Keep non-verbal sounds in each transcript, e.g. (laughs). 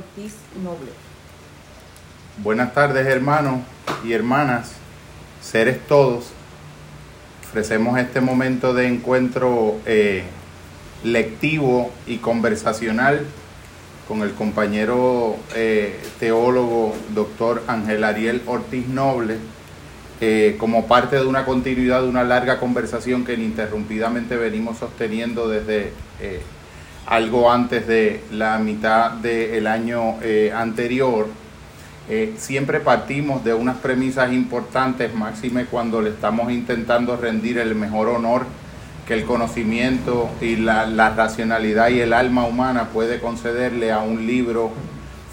Ortiz Noble. Buenas tardes hermanos y hermanas, seres todos. Ofrecemos este momento de encuentro eh, lectivo y conversacional con el compañero eh, teólogo doctor Ángel Ariel Ortiz Noble, eh, como parte de una continuidad de una larga conversación que ininterrumpidamente venimos sosteniendo desde algo antes de la mitad del año anterior. siempre partimos de unas premisas importantes, máxime cuando le estamos intentando rendir el mejor honor que el conocimiento y la, racionalidad y el alma humana puede concederle a un libro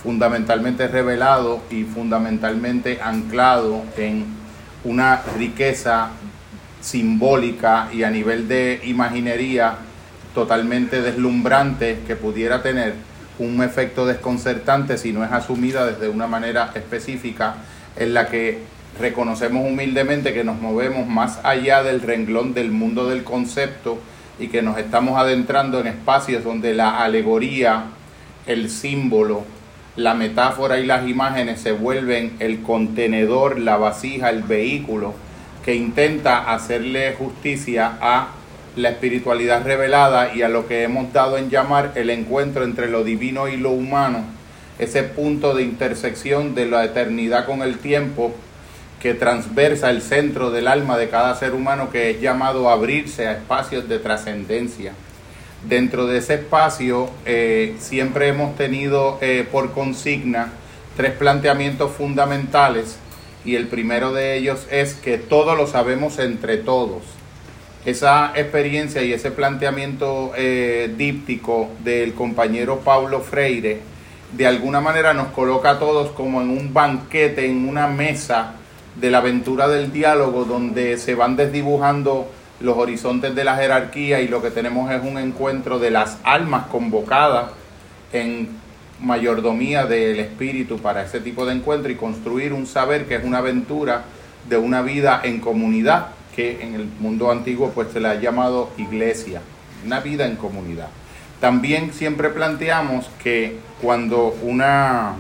fundamentalmente revelado y fundamentalmente anclado en una riqueza simbólica y a nivel de imaginería totalmente deslumbrante que pudiera tener un efecto desconcertante si no es asumida desde una manera específica en la que reconocemos humildemente que nos movemos más allá del renglón del mundo del concepto y que nos estamos adentrando en espacios donde la alegoría, el símbolo, la metáfora y las imágenes se vuelven el contenedor, la vasija, el vehículo que intenta hacerle justicia a la espiritualidad revelada y a lo que hemos dado en llamar el encuentro entre lo divino y lo humano, ese punto de intersección de la eternidad con el tiempo que transversa el centro del alma de cada ser humano que es llamado a abrirse a espacios de trascendencia. Dentro de ese espacio eh, siempre hemos tenido eh, por consigna tres planteamientos fundamentales y el primero de ellos es que todo lo sabemos entre todos. Esa experiencia y ese planteamiento eh, díptico del compañero Paulo Freire de alguna manera nos coloca a todos como en un banquete, en una mesa de la aventura del diálogo donde se van desdibujando los horizontes de la jerarquía y lo que tenemos es un encuentro de las almas convocadas en mayordomía del espíritu para ese tipo de encuentro y construir un saber que es una aventura de una vida en comunidad que en el mundo antiguo pues se le ha llamado iglesia, una vida en comunidad. También siempre planteamos que cuando una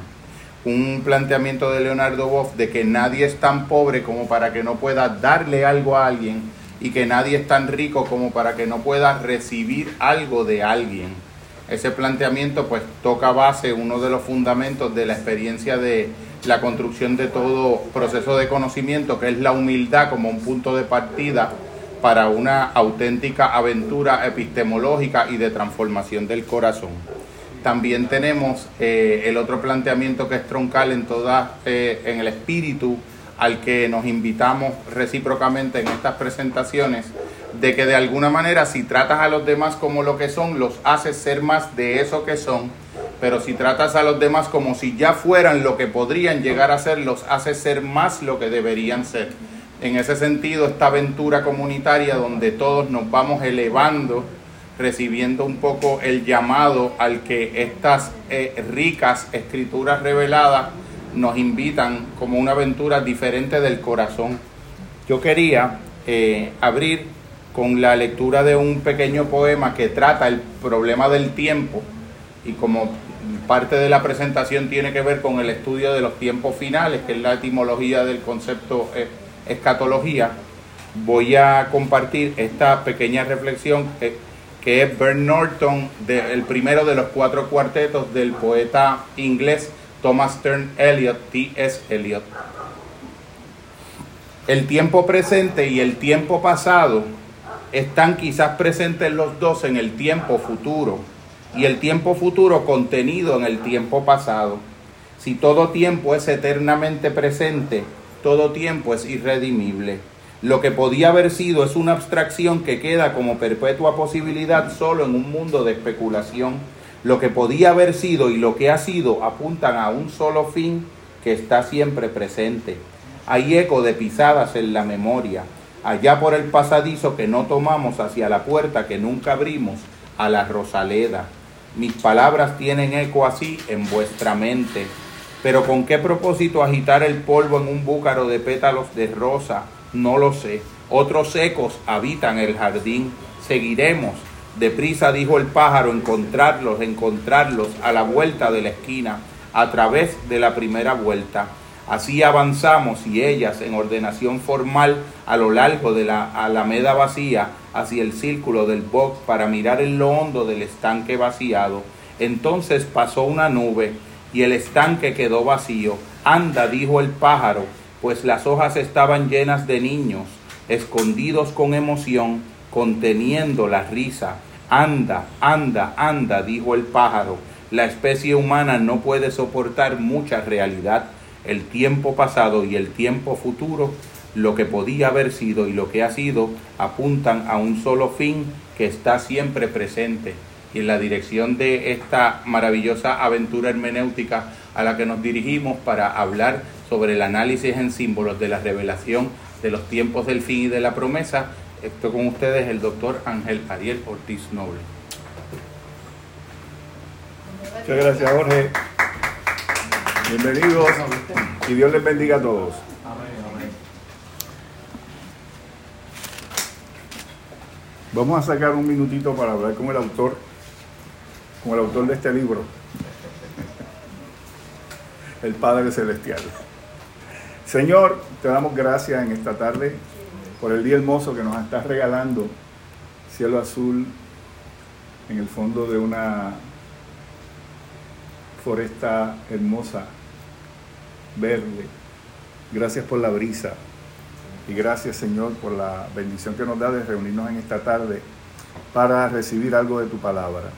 un planteamiento de Leonardo Boff de que nadie es tan pobre como para que no pueda darle algo a alguien y que nadie es tan rico como para que no pueda recibir algo de alguien. Ese planteamiento pues toca base, uno de los fundamentos de la experiencia de la construcción de todo proceso de conocimiento, que es la humildad como un punto de partida para una auténtica aventura epistemológica y de transformación del corazón. También tenemos eh, el otro planteamiento que es troncal en toda, eh, en el espíritu al que nos invitamos recíprocamente en estas presentaciones, de que de alguna manera si tratas a los demás como lo que son, los haces ser más de eso que son, pero si tratas a los demás como si ya fueran lo que podrían llegar a ser, los haces ser más lo que deberían ser. En ese sentido, esta aventura comunitaria donde todos nos vamos elevando, recibiendo un poco el llamado al que estas eh, ricas escrituras reveladas nos invitan como una aventura diferente del corazón. Yo quería eh, abrir con la lectura de un pequeño poema que trata el problema del tiempo y como parte de la presentación tiene que ver con el estudio de los tiempos finales, que es la etimología del concepto eh, escatología, voy a compartir esta pequeña reflexión que es Bert Norton, el primero de los cuatro cuartetos del poeta inglés Thomas Stern Eliot, T.S. Eliot. El tiempo presente y el tiempo pasado están quizás presentes los dos en el tiempo futuro y el tiempo futuro contenido en el tiempo pasado. Si todo tiempo es eternamente presente, todo tiempo es irredimible. Lo que podía haber sido es una abstracción que queda como perpetua posibilidad solo en un mundo de especulación. Lo que podía haber sido y lo que ha sido apuntan a un solo fin que está siempre presente. Hay eco de pisadas en la memoria, allá por el pasadizo que no tomamos hacia la puerta que nunca abrimos, a la Rosaleda. Mis palabras tienen eco así en vuestra mente. Pero ¿con qué propósito agitar el polvo en un búcaro de pétalos de rosa no lo sé. Otros ecos habitan el jardín. Seguiremos. Deprisa dijo el pájaro, encontrarlos, encontrarlos a la vuelta de la esquina. a través de la primera vuelta. Así avanzamos y ellas en ordenación formal a lo largo de la alameda vacía hacia el círculo del box para mirar en lo hondo del estanque vaciado. Entonces pasó una nube y el estanque quedó vacío. Anda, dijo el pájaro, pues las hojas estaban llenas de niños, escondidos con emoción, conteniendo la risa. Anda, anda, anda, dijo el pájaro. La especie humana no puede soportar mucha realidad el tiempo pasado y el tiempo futuro, lo que podía haber sido y lo que ha sido, apuntan a un solo fin que está siempre presente. Y en la dirección de esta maravillosa aventura hermenéutica a la que nos dirigimos para hablar sobre el análisis en símbolos de la revelación de los tiempos del fin y de la promesa, estoy con ustedes el doctor Ángel Ariel Ortiz Noble. Muchas gracias, Jorge. Bienvenidos y Dios les bendiga a todos. Vamos a sacar un minutito para hablar con el autor, con el autor de este libro, el Padre Celestial. Señor, te damos gracias en esta tarde por el día hermoso que nos estás regalando, cielo azul en el fondo de una foresta hermosa verde. Gracias por la brisa. Y gracias Señor por la bendición que nos da de reunirnos en esta tarde para recibir algo de tu palabra.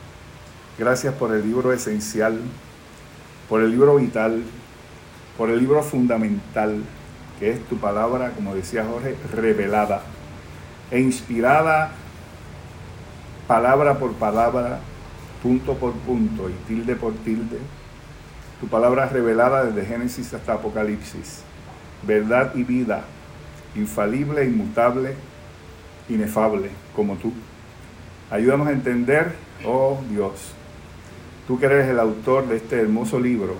Gracias por el libro esencial, por el libro vital, por el libro fundamental, que es tu palabra, como decía Jorge, revelada e inspirada palabra por palabra, punto por punto y tilde por tilde tu palabra revelada desde Génesis hasta Apocalipsis. Verdad y vida, infalible, inmutable, inefable, como tú. Ayúdanos a entender, oh Dios, tú que eres el autor de este hermoso libro,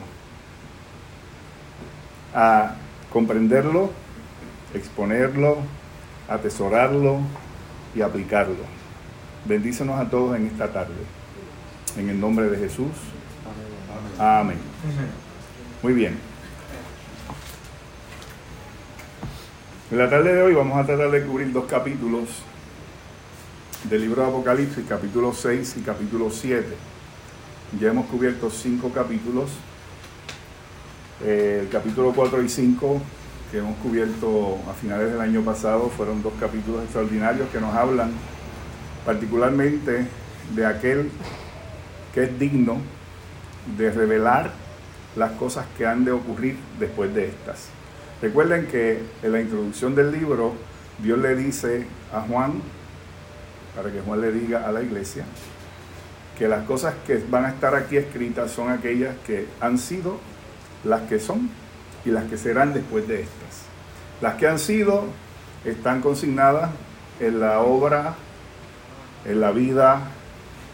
a comprenderlo, exponerlo, atesorarlo y aplicarlo. Bendícenos a todos en esta tarde. En el nombre de Jesús. Amén. Muy bien. En la tarde de hoy vamos a tratar de cubrir dos capítulos del libro de Apocalipsis, capítulo 6 y capítulo 7. Ya hemos cubierto cinco capítulos. Eh, el capítulo 4 y 5 que hemos cubierto a finales del año pasado fueron dos capítulos extraordinarios que nos hablan particularmente de aquel que es digno de revelar las cosas que han de ocurrir después de estas. Recuerden que en la introducción del libro Dios le dice a Juan, para que Juan le diga a la iglesia, que las cosas que van a estar aquí escritas son aquellas que han sido, las que son y las que serán después de estas. Las que han sido están consignadas en la obra, en la vida,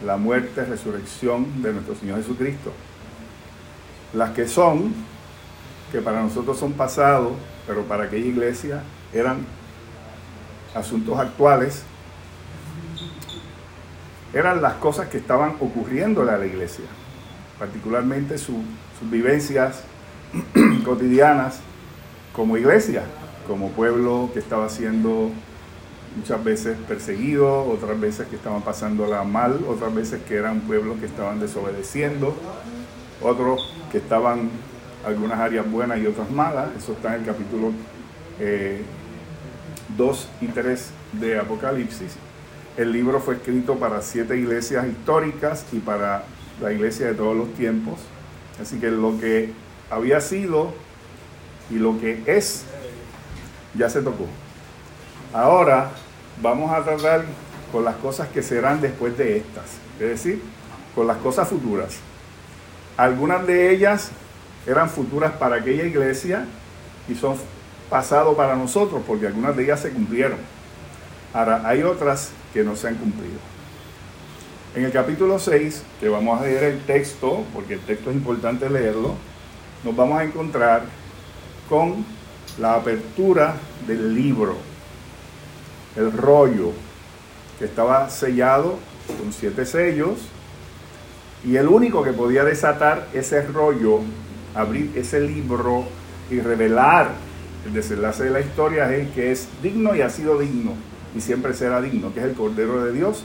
la muerte, resurrección de nuestro Señor Jesucristo. Las que son, que para nosotros son pasados, pero para aquella iglesia eran asuntos actuales, eran las cosas que estaban ocurriéndole a la iglesia, particularmente sus vivencias (clears throat) cotidianas como iglesia, como pueblo que estaba siendo muchas veces perseguidos, otras veces que estaban pasándola mal, otras veces que eran pueblos que estaban desobedeciendo, otros que estaban algunas áreas buenas y otras malas. Eso está en el capítulo 2 eh, y 3 de Apocalipsis. El libro fue escrito para siete iglesias históricas y para la iglesia de todos los tiempos. Así que lo que había sido y lo que es ya se tocó. Ahora vamos a tratar con las cosas que serán después de estas, es decir, con las cosas futuras. Algunas de ellas eran futuras para aquella iglesia y son pasado para nosotros, porque algunas de ellas se cumplieron. Ahora, hay otras que no se han cumplido. En el capítulo 6, que vamos a leer el texto, porque el texto es importante leerlo, nos vamos a encontrar con la apertura del libro el rollo que estaba sellado con siete sellos y el único que podía desatar ese rollo abrir ese libro y revelar el desenlace de la historia es que es digno y ha sido digno y siempre será digno, que es el Cordero de Dios,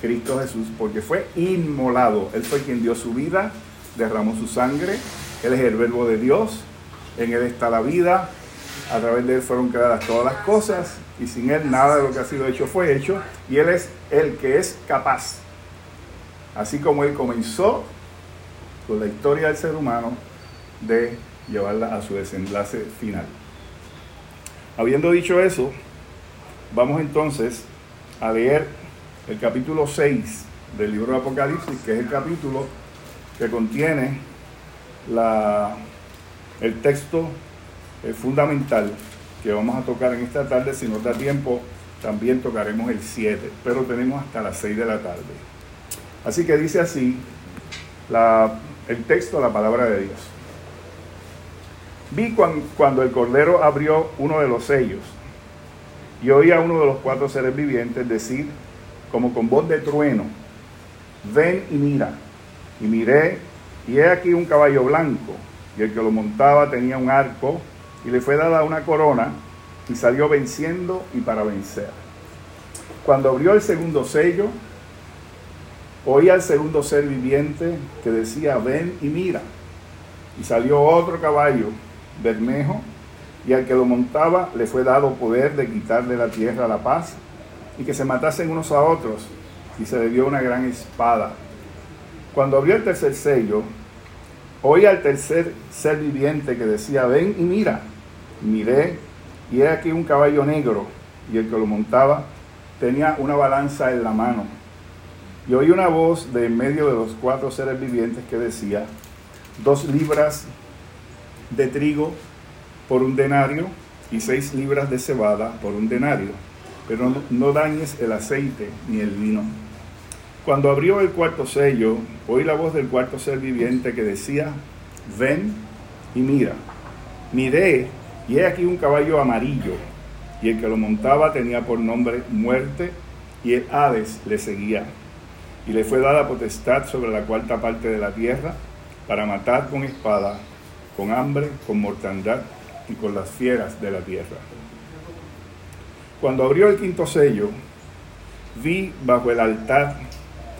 Cristo Jesús, porque fue inmolado. Él fue quien dio su vida, derramó su sangre, Él es el verbo de Dios, en Él está la vida, a través de Él fueron creadas todas las cosas y sin Él nada de lo que ha sido hecho fue hecho y Él es el que es capaz. Así como Él comenzó con la historia del ser humano de llevarla a su desenlace final. Habiendo dicho eso, vamos entonces a leer el capítulo 6 del libro de Apocalipsis, que es el capítulo que contiene la, el texto eh, fundamental que vamos a tocar en esta tarde. Si nos da tiempo, también tocaremos el 7, pero tenemos hasta las 6 de la tarde. Así que dice así la, el texto, la palabra de Dios. Vi cuando el Cordero abrió uno de los sellos y oí a uno de los cuatro seres vivientes decir, como con voz de trueno, ven y mira. Y miré, y he aquí un caballo blanco, y el que lo montaba tenía un arco, y le fue dada una corona, y salió venciendo y para vencer. Cuando abrió el segundo sello, oí al segundo ser viviente que decía, ven y mira. Y salió otro caballo Bermejo, y al que lo montaba le fue dado poder de quitarle la tierra la paz y que se matasen unos a otros, y se le dio una gran espada. Cuando abrió el tercer sello, oí al tercer ser viviente que decía, ven y mira. miré, y he aquí un caballo negro, y el que lo montaba tenía una balanza en la mano. Y oí una voz de en medio de los cuatro seres vivientes que decía, dos libras de trigo por un denario y seis libras de cebada por un denario, pero no, dañes el aceite ni el vino. Cuando abrió el cuarto sello, oí la voz del cuarto ser viviente que decía, ven y mira. Miré y he aquí un caballo amarillo, y el que lo montaba tenía por nombre muerte, y el Hades le seguía. Y le fue dada potestad sobre la cuarta parte de la tierra para matar con espada con hambre, con mortandad y con las fieras de la tierra. Cuando abrió el quinto sello, vi bajo el altar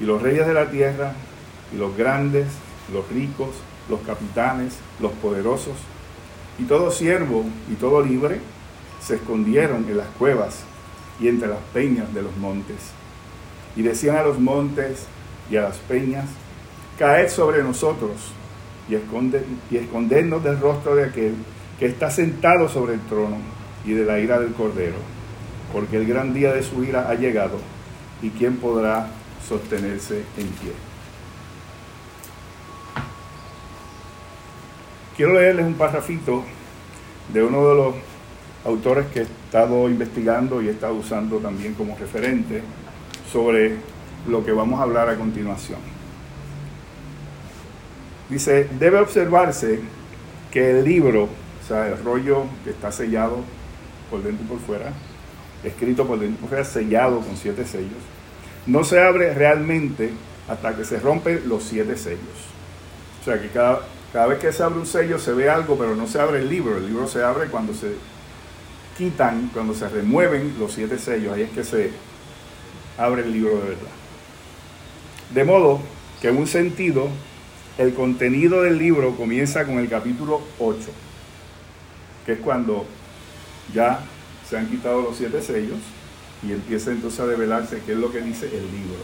Y los reyes de la tierra, y los grandes, los ricos, los capitanes, los poderosos, y todo siervo y todo libre, se escondieron en las cuevas y entre las peñas de los montes. Y decían a los montes y a las peñas, caed sobre nosotros y, y escondernos del rostro de aquel que está sentado sobre el trono y de la ira del Cordero, porque el gran día de su ira ha llegado, y quién podrá sostenerse en pie. Quiero leerles un parrafito de uno de los autores que he estado investigando y he estado usando también como referente sobre lo que vamos a hablar a continuación. Dice, debe observarse que el libro, o sea, el rollo que está sellado por dentro y por fuera, escrito por dentro y por fuera, sellado con siete sellos, no se abre realmente hasta que se rompen los siete sellos. O sea, que cada, cada vez que se abre un sello se ve algo, pero no se abre el libro. El libro se abre cuando se quitan, cuando se remueven los siete sellos. Ahí es que se abre el libro de verdad. De modo que en un sentido el contenido del libro comienza con el capítulo 8, que es cuando ya se han quitado los siete sellos y empieza entonces a develarse qué es lo que dice el libro.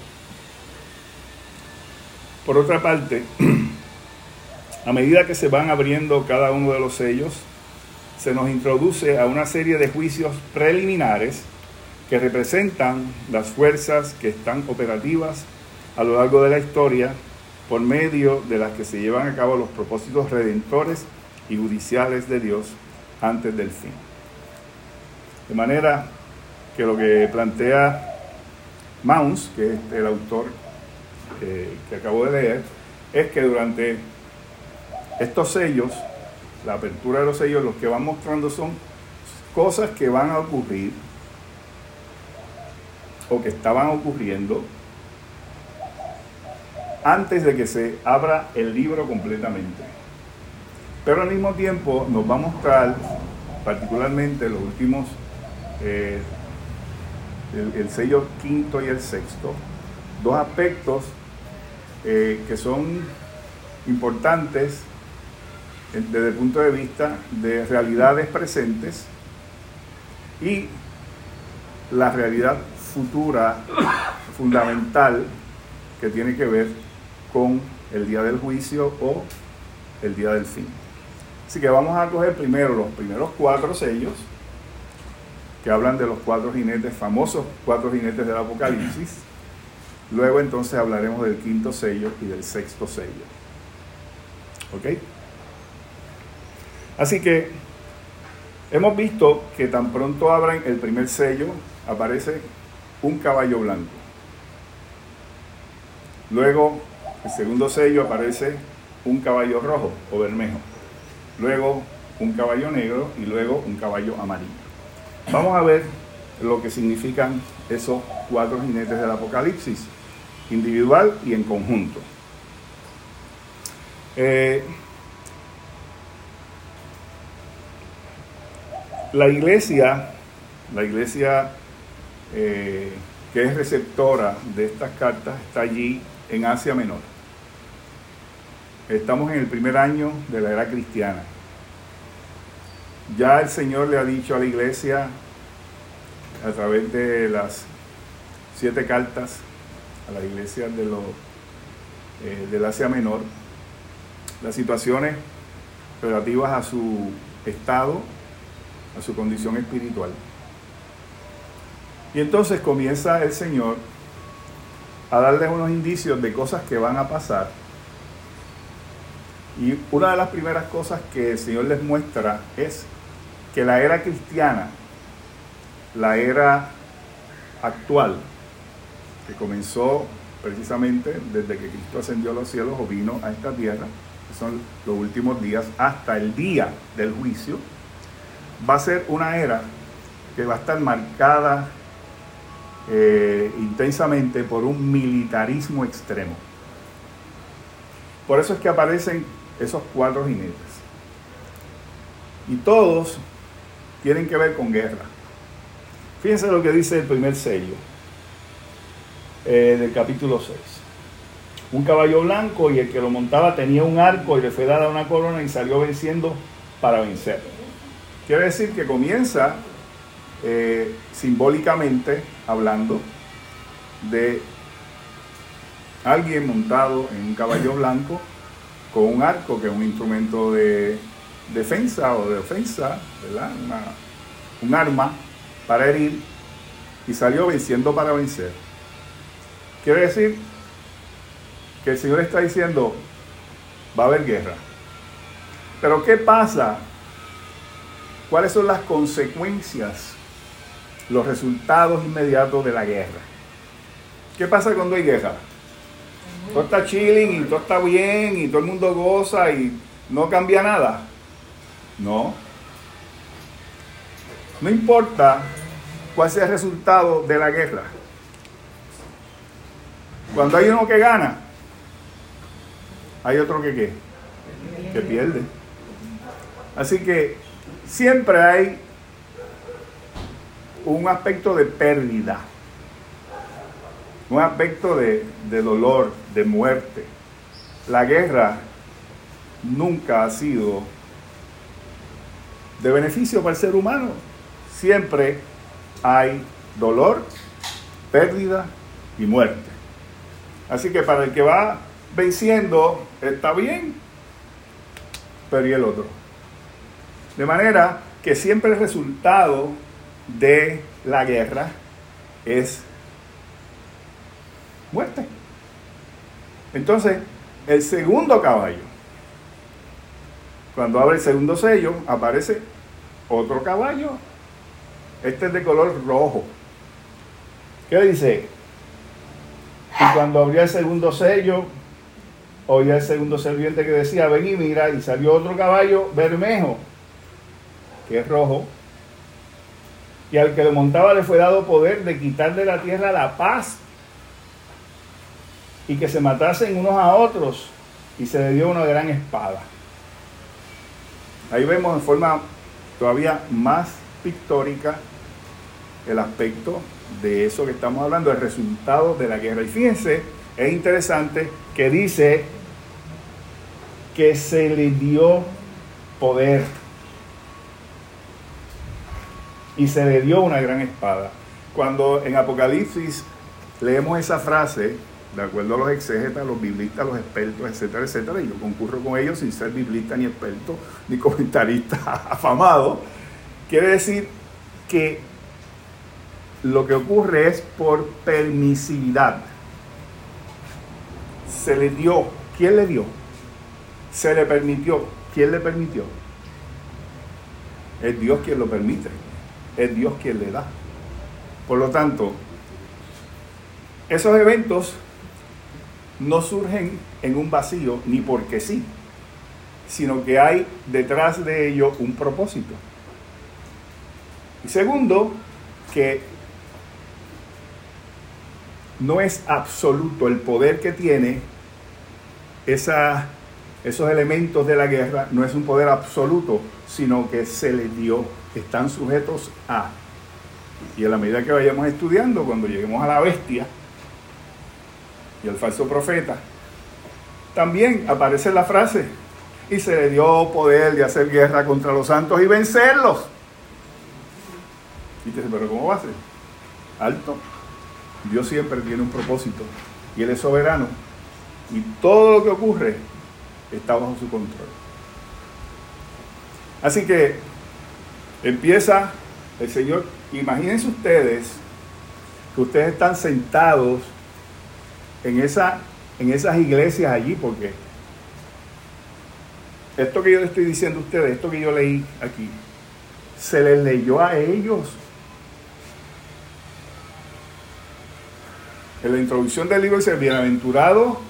Por otra parte, (clears throat) a medida que se van abriendo cada uno de los sellos, se nos introduce a una serie de juicios preliminares que representan las fuerzas que están operativas a lo largo de la historia por medio de las que se llevan a cabo los propósitos redentores y judiciales de Dios antes del fin. De manera que lo que plantea Mounds, que es el autor eh, que acabo de leer, es que durante estos sellos, la apertura de los sellos, lo que van mostrando son cosas que van a ocurrir o que estaban ocurriendo antes de que se abra el libro completamente. Pero al mismo tiempo nos va a mostrar, particularmente los últimos, eh, el, sello quinto y el sexto, dos aspectos eh, que son importantes desde el punto de vista de realidades presentes y la realidad futura (coughs) fundamental que tiene que ver con el día del juicio o el día del fin. Así que vamos a coger primero los primeros cuatro sellos que hablan de los cuatro jinetes, famosos cuatro jinetes del Apocalipsis. Luego entonces hablaremos del quinto sello y del sexto sello. ¿Ok? Así que hemos visto que tan pronto abran el primer sello, aparece un caballo blanco. Luego el segundo sello aparece un caballo rojo o bermejo. Luego un caballo negro y luego un caballo amarillo. Vamos a ver lo que significan esos cuatro jinetes del Apocalipsis, individual y en conjunto. Eh, la iglesia, la iglesia eh, que es receptora de estas cartas, está allí en Asia Menor. Estamos en el primer año de la era cristiana. Ya el Señor le ha dicho a la iglesia a través de las siete cartas a la iglesia de eh, del Asia Menor las situaciones relativas a su estado, a su condición espiritual. Y entonces comienza el Señor a darles unos indicios de cosas que van a pasar y una de las primeras cosas que el Señor les muestra es que la era cristiana, la era actual, que comenzó precisamente desde que Cristo ascendió a los cielos o vino a esta tierra, que son los últimos días, hasta el día del juicio, va a ser una era que va a estar marcada eh, intensamente por un militarismo extremo. Por eso es que aparecen esos cuatro jinetes. Y todos tienen que ver con guerra. Fíjense lo que dice el primer sello eh, del capítulo 6. Un caballo blanco y el que lo montaba tenía un arco y le fue dada una corona y salió venciendo para vencer. Quiere decir que comienza eh, simbólicamente hablando de alguien montado en un caballo blanco con un arco, que es un instrumento de defensa o de ofensa, ¿verdad? un arma para herir, y salió venciendo para vencer. Quiere decir que el Señor está diciendo, va a haber guerra. Pero ¿qué pasa? ¿Cuáles son las consecuencias, los resultados inmediatos de la guerra? ¿Qué pasa cuando hay guerra? Todo está chilling y todo está bien y todo el mundo goza y no cambia nada. No. No importa cuál sea el resultado de la guerra. Cuando hay uno que gana, hay otro que qué? Que pierde. Así que siempre hay un aspecto de pérdida un aspecto de, dolor, de muerte. la guerra nunca ha sido de beneficio para el ser humano. Siempre hay dolor, pérdida y muerte. Así que para el que va venciendo está bien, pero ¿y el otro? De manera que siempre el resultado de la guerra es muerte. Entonces, el segundo caballo, cuando abre el segundo sello, aparece otro caballo. Este es de color rojo. ¿Qué dice? Y cuando abrió el segundo sello, oía el segundo serviente que decía, ven y mira, y salió otro caballo bermejo, que es rojo, y al que lo montaba le fue dado poder de quitar de la tierra la paz y que se matasen unos a otros y se le dio una gran espada. Ahí vemos en forma todavía más pictórica el aspecto de eso que estamos hablando, el resultado de la guerra. Y fíjense, es interesante que dice que se le dio poder y se le dio una gran espada. Cuando en Apocalipsis leemos esa frase, de acuerdo a los exégetas, los biblistas, los expertos, etcétera, etcétera, y yo concurro con ellos sin ser biblista ni experto, ni (laughs) comentarista afamado, quiere decir que lo que ocurre es por permisividad. Se le dio, ¿quién le dio? Se le permitió, ¿quién le permitió? Es Dios quien lo permite es Dios quien le da. Por lo tanto, esos eventos no surgen en un vacío ni porque sí, sino que hay detrás de ello un propósito. Y segundo, que no es absoluto el poder que tiene esos elementos de la guerra, no es un poder absoluto, sino que se le dio están sujetos a. Y a la medida que vayamos estudiando, cuando lleguemos a la bestia y al falso profeta, también aparece la frase, y se le dio poder de hacer guerra contra los santos y vencerlos. Y dice, pero ¿cómo va a ser? Alto. Dios siempre tiene un propósito y Él es soberano. Y todo lo que ocurre está bajo su control. Así que Empieza el Señor, imagínense ustedes que ustedes están sentados en, esa, en esas iglesias allí, porque esto que yo les estoy diciendo a ustedes, esto que yo leí aquí, se les leyó a ellos. En la introducción del libro dice, bienaventurado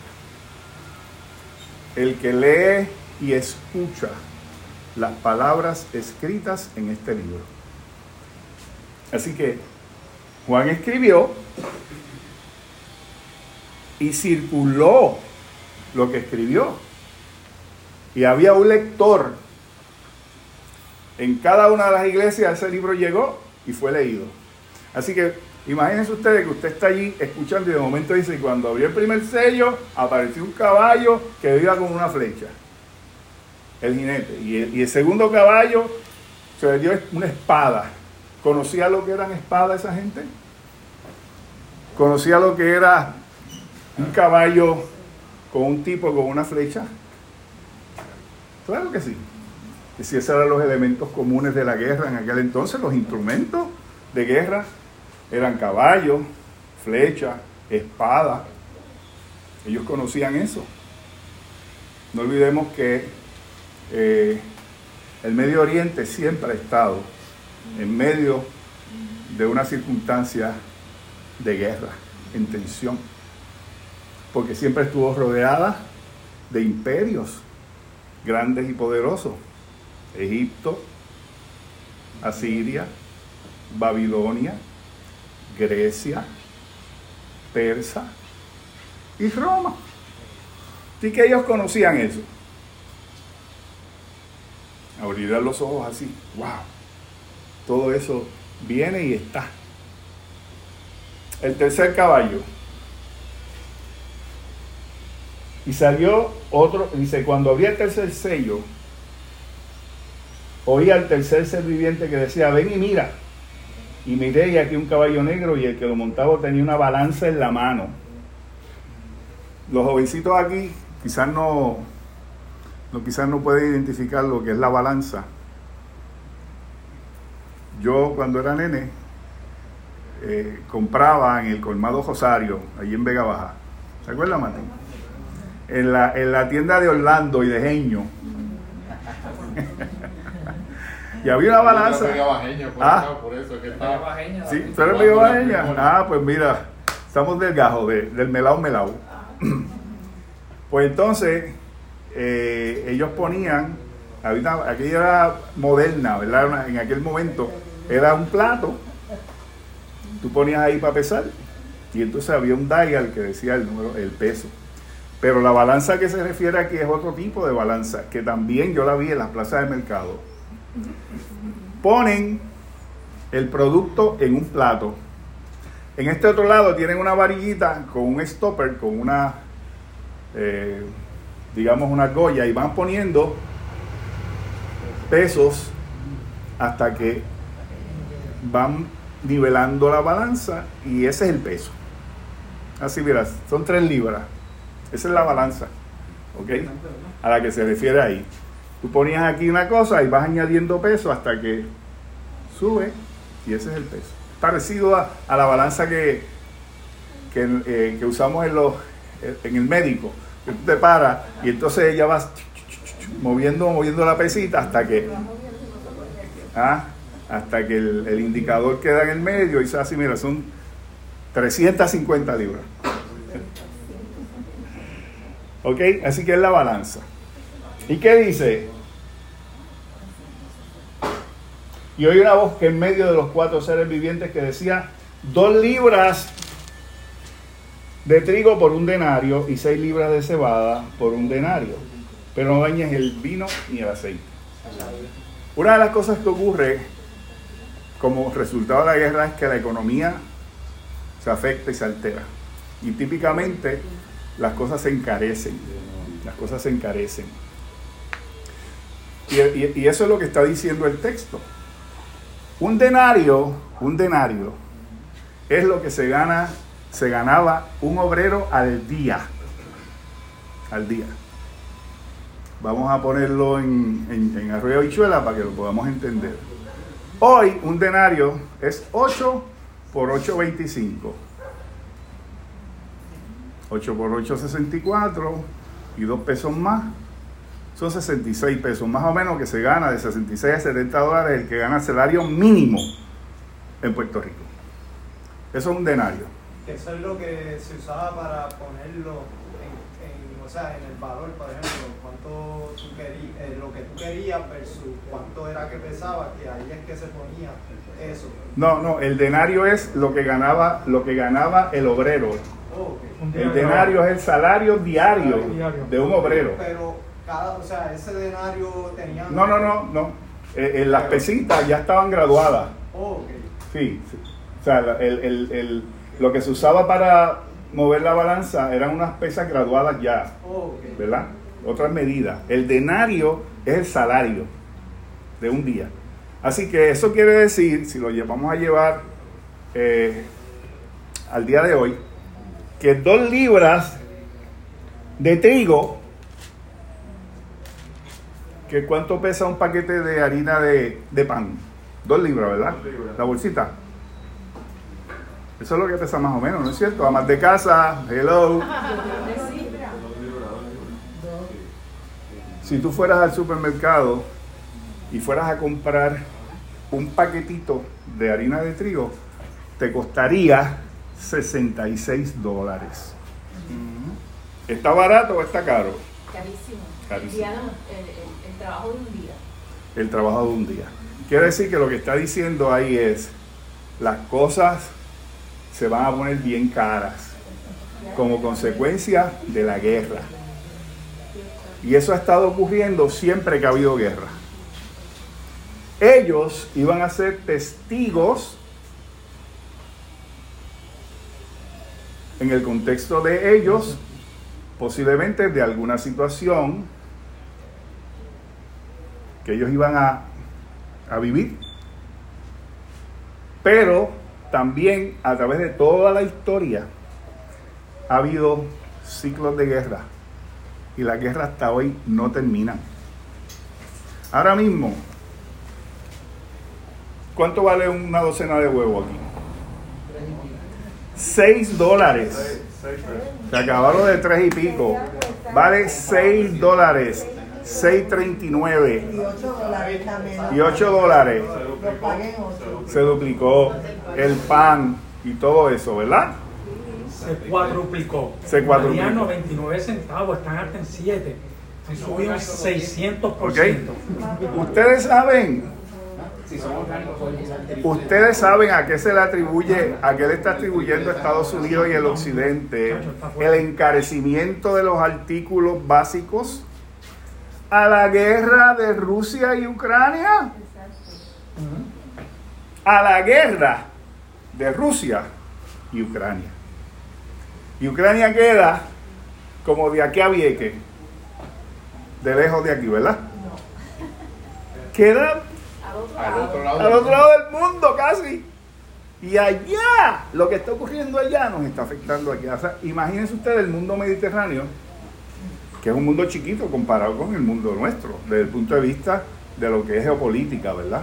el que lee y escucha las palabras escritas en este libro. Así que Juan escribió y circuló lo que escribió. Y había un lector. En cada una de las iglesias ese libro llegó y fue leído. Así que imagínense ustedes que usted está allí escuchando y de momento dice, cuando abrió el primer sello, apareció un caballo que iba con una flecha el jinete. Y el, segundo caballo se le dio una espada. ¿Conocía lo que eran espadas esa gente? ¿Conocía lo que era un caballo con un tipo con una flecha? Claro que sí. Que si esos eran los elementos comunes de la guerra en aquel entonces, los instrumentos de guerra eran caballos, flecha, espada. Ellos conocían eso. No olvidemos que eh, el Medio Oriente siempre ha estado en medio de una circunstancia de guerra, en tensión, porque siempre estuvo rodeada de imperios grandes y poderosos. Egipto, Asiria, Babilonia, Grecia, Persa y Roma. Y que ellos conocían eso abrirán los ojos así, wow, todo eso viene y está. El tercer caballo. Y salió otro, dice, cuando había el tercer sello, oía al tercer ser viviente que decía, ven y mira. Y miré y aquí un caballo negro y el que lo montaba tenía una balanza en la mano. Los jovencitos aquí quizás no, no, quizás no pueden identificar lo que es la balanza. Yo cuando era nene eh, compraba en el colmado Rosario, allí en Vega Baja. ¿Se acuerdan, Martín? En la, en la tienda de Orlando y de Geño. (laughs) y había una balanza. ah, por eso que está. Sí, ¿tú eres medio bajeña? Ah, pues mira, estamos del gajo, del melao melao. (clears throat) pues entonces, eh, ellos ponían, aquella era moderna, ¿verdad? En aquel momento era un plato, tú ponías ahí para pesar, y entonces había un dial que decía el número, el peso. Pero la balanza que se refiere aquí es otro tipo de balanza, que también yo la vi en las plazas de mercado. Ponen el producto en un plato. En este otro lado tienen una varillita con un stopper, con una, eh, digamos, una goya y van poniendo pesos hasta que van nivelando la balanza y ese es el peso. Así verás, son tres libras. Esa es la balanza, ¿ok? A la que se refiere ahí. Tú ponías aquí una cosa y vas añadiendo peso hasta que sube y ese es el peso. Parecido a, la balanza que, eh, que, usamos en, los, en el médico, que tú te paras y entonces ya vas moviendo, moviendo la pesita hasta que... ¿ah? hasta que el, indicador queda en el medio y se así, mira, son 350 libras. ¿Ok? Así que es la balanza. ¿Y qué dice? Y oí una voz que en medio de los cuatro seres vivientes que decía, dos libras de trigo por un denario y seis libras de cebada por un denario. Pero no dañes el vino ni el aceite. Una de las cosas que ocurre como resultado de la guerra es que la economía se afecta y se altera. Y típicamente las cosas se encarecen. Las cosas se encarecen. Y, eso es lo que está diciendo el texto. Un denario, un denario, es lo que se gana, se ganaba un obrero al día. Al día. Vamos a ponerlo en, en, en arroyo para que lo podamos entender. Hoy un denario es 8 por 8.25. 8 por 8, 64 y 2 pesos más son 66 pesos, más o menos que se gana de 66 a 70 dólares el que gana salario mínimo en Puerto Rico. Eso es un denario. Eso es lo que se usaba para ponerlo en, o sea, en el valor, por ejemplo, cuánto tú querías, eh, lo que tú querías versus cuánto era que pesaba, que ahí es que se ponía eso. No, no, el denario es lo que ganaba, lo que ganaba el obrero. Oh, el denario es el salario diario, de un obrero. Pero cada, o sea, ese denario tenía. No, no, no, no. Eh, eh, las pesitas ya estaban graduadas. Oh, sí, o sea, el, el, el, lo que se usaba para mover la balanza eran unas pesas graduadas ya, oh, ¿verdad? Otra medida. El denario es el salario de un día. Así que eso quiere decir, si lo llevamos a llevar eh, al día de hoy, que dos libras de trigo, que cuánto pesa un paquete de harina de, de pan, dos libras, ¿verdad? La bolsita. Eso es lo que pesa más o menos, ¿no es cierto? Amas de casa, hello. (laughs) Si tú fueras al supermercado y fueras a comprar un paquetito de harina de trigo, te costaría 66 dólares. ¿Está barato o está caro? Carísimo. El, trabajo de un día. El trabajo de un día. Quiere decir que lo que está diciendo ahí es, las cosas se van a poner bien caras como consecuencia de la guerra. Y eso ha estado ocurriendo siempre que ha habido guerra. Ellos iban a ser testigos en el contexto de ellos posiblemente de alguna situación que ellos iban a, a vivir, pero también a través de toda la historia ha habido ciclos de guerra y la guerra hasta hoy no termina. Ahora mismo, ¿cuánto vale una docena de huevos aquí? 6 dólares. Se acabaron de tres y pico. Vale 6 dólares. 6.39 Y 8 dólares también. y 8 dólares. Lo pagué en 8. Se duplicó el pan y todo eso, ¿verdad? Se cuadruplicó. Se cuadruplicó. Valían 99 centavos, están hasta en 7. Han subido un 600%. Ok. Ustedes saben, ustedes saben a qué se le atribuye, a qué le está atribuyendo Estados Unidos y el Occidente el encarecimiento de los artículos básicos a la guerra de Rusia y Ucrania. A la guerra de Rusia y Ucrania. Y Ucrania queda como de aquí a Vieques, de lejos de aquí, ¿verdad? Queda Al otro Al lado. otro lado. al otro lado del mundo casi. Y allá, lo que está ocurriendo allá nos está afectando aquí. O sea, imagínense ustedes el mundo mediterráneo, que es un mundo chiquito comparado con el mundo nuestro, desde el punto de vista de lo que es geopolítica, ¿verdad?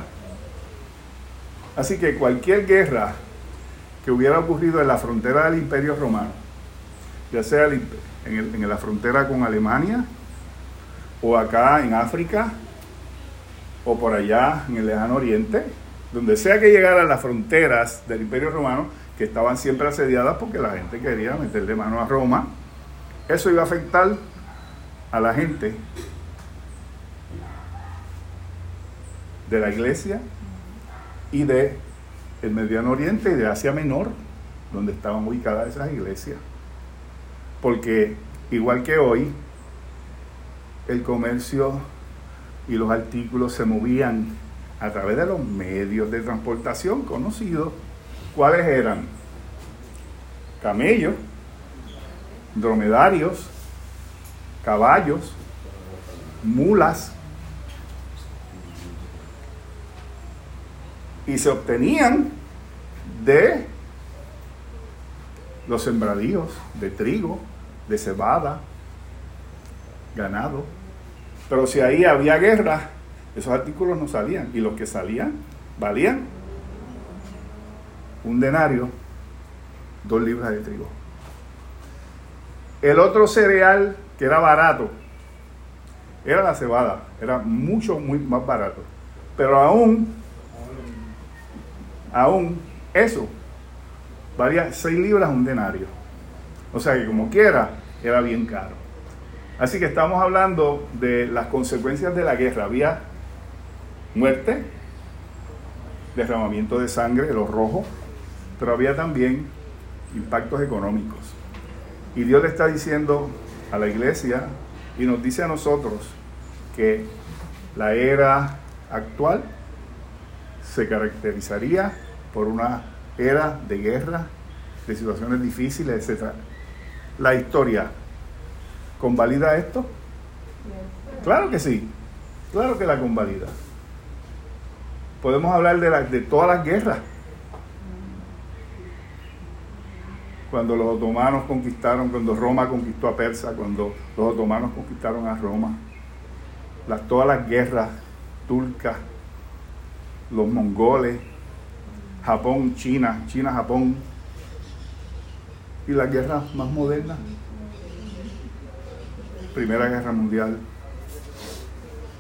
Así que cualquier guerra que hubiera ocurrido en la frontera del Imperio Romano, ya sea en, el- en la frontera con Alemania, o acá en África, o por allá en el lejano oriente, donde sea que llegaran las fronteras del Imperio Romano, que estaban siempre asediadas porque la gente quería meterle mano a Roma, eso iba a afectar a la gente de la iglesia y de el Mediano Oriente y de Asia Menor, donde estaban ubicadas esas iglesias. Porque igual que hoy, el comercio y los artículos se movían a través de los medios de transportación conocidos. ¿Cuáles eran? Camellos, dromedarios, caballos, mulas. Y se obtenían de los sembradíos de trigo, de cebada, ganado. Pero si ahí había guerra, esos artículos no salían. Y los que salían valían un denario, dos libras de trigo. El otro cereal que era barato era la cebada. Era mucho, muy más barato. Pero aún, aún eso valía 6 libras un denario. O sea que como quiera, era bien caro. Así que estamos hablando de las consecuencias de la guerra. Había muerte, derramamiento de sangre, de los rojos, pero había también impactos económicos. Y Dios le está diciendo a la iglesia y nos dice a nosotros que la era actual se caracterizaría por una era de guerra, de situaciones difíciles, etc. La historia ¿Convalida esto? Claro que sí, claro que la convalida. Podemos hablar de, la- de todas las guerras. Cuando los otomanos conquistaron, cuando Roma conquistó a Persa, cuando los otomanos conquistaron a Roma, las, todas las guerras turcas, los mongoles, Japón, China, China, Japón, y las guerras más modernas, Primera Guerra Mundial,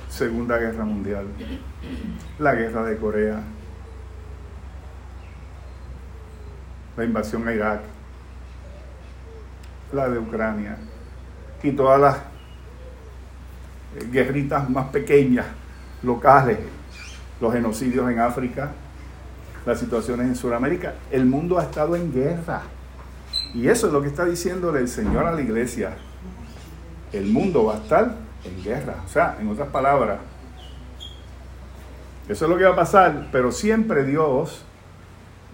Segunda Guerra Mundial, la Guerra de Corea, la invasión a Irak, la de Ucrania y todas las eh, guerritas más pequeñas, locales, los genocidios en África, las situaciones en Sudamérica. El mundo ha estado en guerra. Y eso es lo que está diciéndole el Señor a la iglesia el mundo va a estar en guerra. O sea, en otras palabras, eso es lo que va a pasar, pero siempre Dios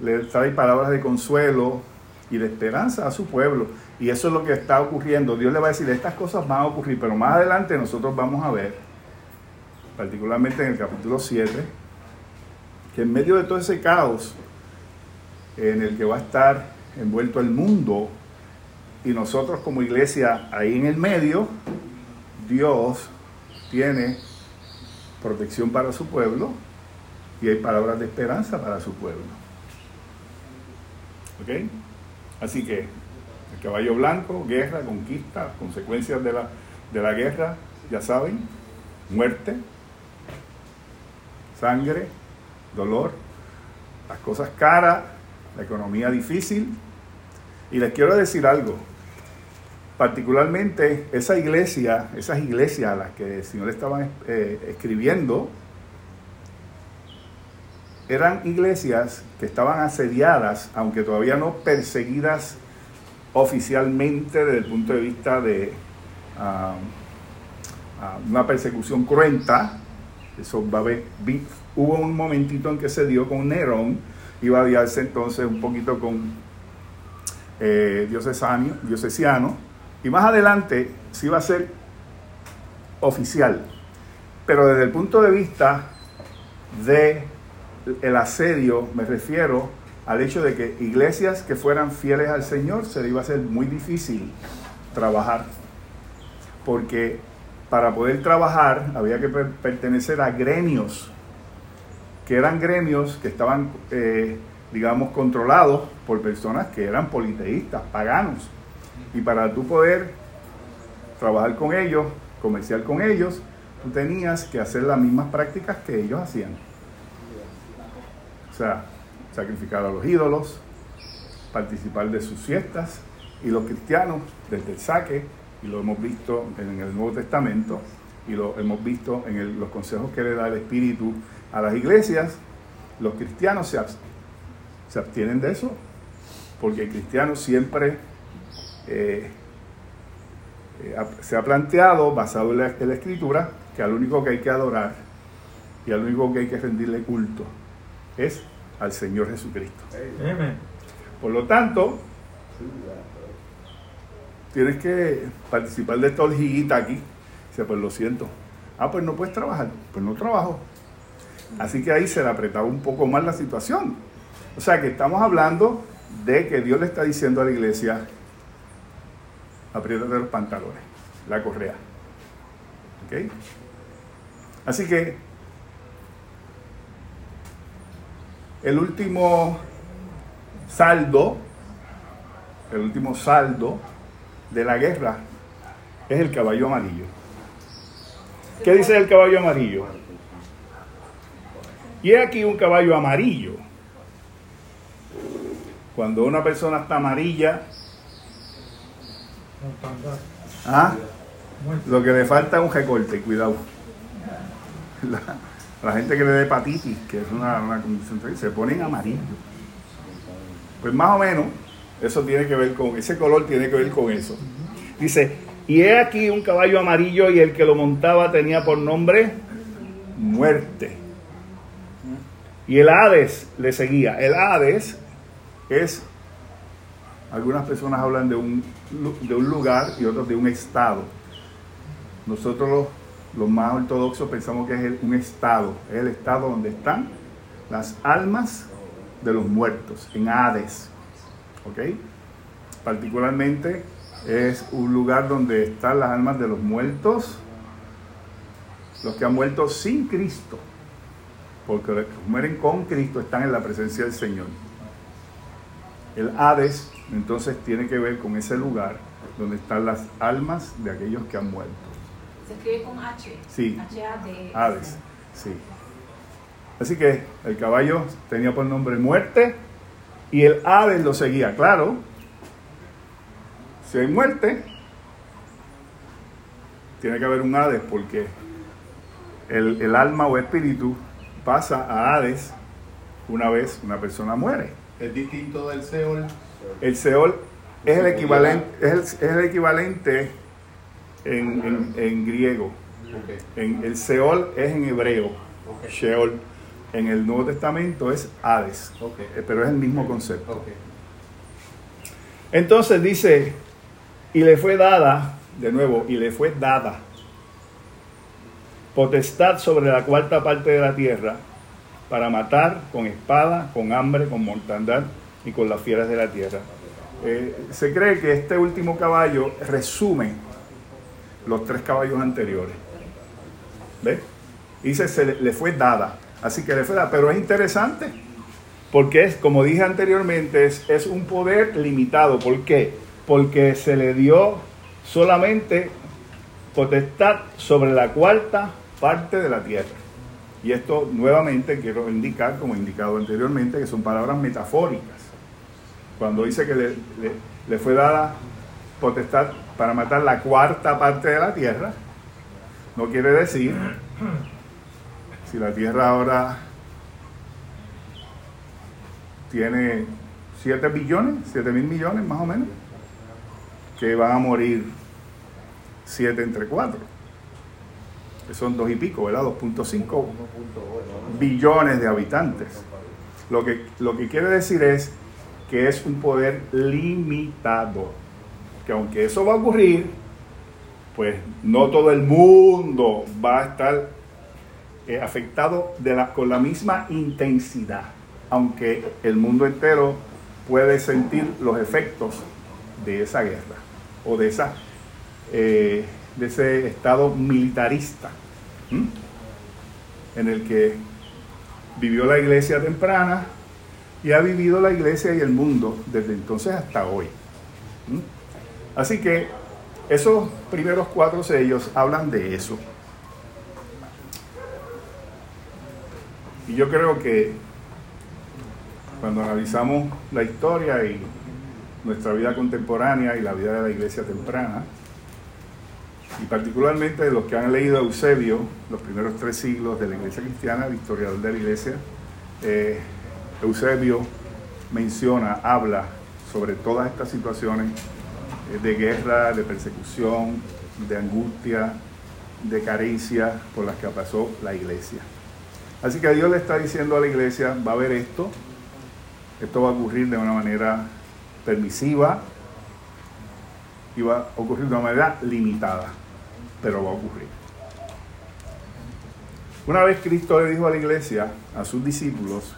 le trae palabras de consuelo y de esperanza a su pueblo. Y eso es lo que está ocurriendo. Dios le va a decir, estas cosas van a ocurrir, pero más adelante nosotros vamos a ver, particularmente en el capítulo 7, que en medio de todo ese caos en el que va a estar envuelto el mundo y nosotros como iglesia ahí en el medio, Dios tiene protección para su pueblo y hay palabras de esperanza para su pueblo. ¿Ok? Así que el caballo blanco, guerra, conquista, consecuencias de la, de la guerra, ya saben, muerte, sangre, dolor, las cosas caras, la economía difícil. Y les quiero decir algo, particularmente esa iglesia, esas iglesias a las que el Señor estaba eh, escribiendo, eran iglesias que estaban asediadas, aunque todavía no perseguidas oficialmente desde el punto de vista de ah, ah, una persecución cruenta. Eso va a haber, hubo un momentito en que se dio con Nerón, iba a diarse entonces un poquito con eh, diocesano, diocesiano, y más adelante sí va a ser oficial. Pero desde el punto de vista de el asedio, me refiero al hecho de que iglesias que fueran fieles al Señor se le iba a ser muy difícil trabajar. Porque para poder trabajar había que pertenecer a gremios, que eran gremios que estaban, eh, digamos, controlados por personas que eran politeístas, paganos. Y para tú poder trabajar con ellos, comerciar con ellos, tú tenías que hacer las mismas prácticas que ellos hacían. O sea, sacrificar a los ídolos, participar de sus fiestas, y los cristianos, desde el saque, y lo hemos visto en el Nuevo Testamento, y lo hemos visto en los consejos que le da el Espíritu a las iglesias, los cristianos se, se abstienen de eso, porque el cristiano siempre eh, eh, se ha planteado, basado en la, en la escritura, que al único que hay que adorar y al único que hay que rendirle culto es al Señor Jesucristo. Por lo tanto, tienes que participar de esta orgillita aquí. Dice, pues lo siento. Ah, pues no puedes trabajar. Pues no trabajo. Así que ahí se le apretaba un poco más la situación. O sea que estamos hablando de que Dios le está diciendo a la iglesia, apriétate los pantalones, la correa. ¿Ok? Así que el último saldo, el último saldo de la guerra es el caballo amarillo. ¿Qué dice el caballo amarillo? Y es aquí un caballo amarillo. Cuando una persona está amarilla, ¿ah? lo que le falta es un recorte, cuidado. La, la gente que le da hepatitis, que es una, una condición, se ponen amarillo. Pues más o menos, eso tiene que ver con, ese color tiene que ver con eso. Dice, y he aquí un caballo amarillo y el que lo montaba tenía por nombre muerte. Y el Hades le seguía. El Hades es, algunas personas hablan de un, de un lugar y otros de un estado. Nosotros los más ortodoxos pensamos que es un estado, es el estado donde están las almas de los muertos, en Hades. ¿Ok? Particularmente es un lugar donde están las almas de los muertos, los que han muerto sin Cristo, porque los que mueren con Cristo están en la presencia del Señor. El Hades entonces tiene que ver con ese lugar donde están las almas de aquellos que han muerto. Se escribe con H. Sí. H-A-D. Hades. Sí. Así que el caballo tenía por nombre muerte y el Hades lo seguía. Claro, si hay muerte, tiene que haber un Hades porque el, el alma o espíritu pasa a Hades una vez una persona muere. Es distinto del Seol. El Seol es el equivalente, es el, es el equivalente en, en- en griego. En, el Seol es en hebreo. Sheol. En el Nuevo Testamento es Hades, eh, pero es el mismo concepto. Entonces dice, Y le fue dada, de nuevo, y le fue dada potestad sobre la cuarta parte de la tierra para matar con espada, con hambre, con mortandad y con las fieras de la tierra. Eh, se cree que este último caballo resume los tres caballos anteriores. ¿Ves? Dice, se le, fue dada. Así que le fue dada. Pero es interesante, porque es, como dije anteriormente, es, es un poder limitado. ¿Por qué? Porque se le dio solamente potestad sobre la cuarta parte de la tierra. Y esto nuevamente quiero indicar, como indicado anteriormente, que son palabras metafóricas. Cuando dice que le, le- le fue dada potestad para matar la cuarta parte de la tierra, no quiere decir, si la tierra ahora tiene 7 billones, 7 mil millones más o menos, que van a morir 7 entre 4 que son dos y pico, ¿verdad? 2.5 billones de habitantes. Lo que, lo que quiere decir es que es un poder limitado. Que aunque eso va a ocurrir, pues no todo el mundo va a estar eh, afectado con la misma intensidad. Aunque el mundo entero puede sentir los efectos de esa guerra o de esa eh, de ese estado militarista en el que vivió la iglesia temprana y ha vivido la iglesia y el mundo desde entonces hasta hoy. ¿m? Así que esos primeros cuatro sellos hablan de eso. Y yo creo que cuando analizamos la historia y nuestra vida contemporánea y la vida de la iglesia temprana, y particularmente los que han leído a Eusebio, los primeros tres siglos de la iglesia cristiana, el historiador de la iglesia, eh, Eusebio menciona, habla sobre todas estas situaciones eh, de guerra, de persecución, de angustia, de carencia por las que pasó la iglesia. Así que Dios le está diciendo a la iglesia, va a haber esto, esto va a ocurrir de una manera permisiva y va a ocurrir de una manera limitada, pero va a ocurrir. Una vez Cristo le dijo a la iglesia, a sus discípulos,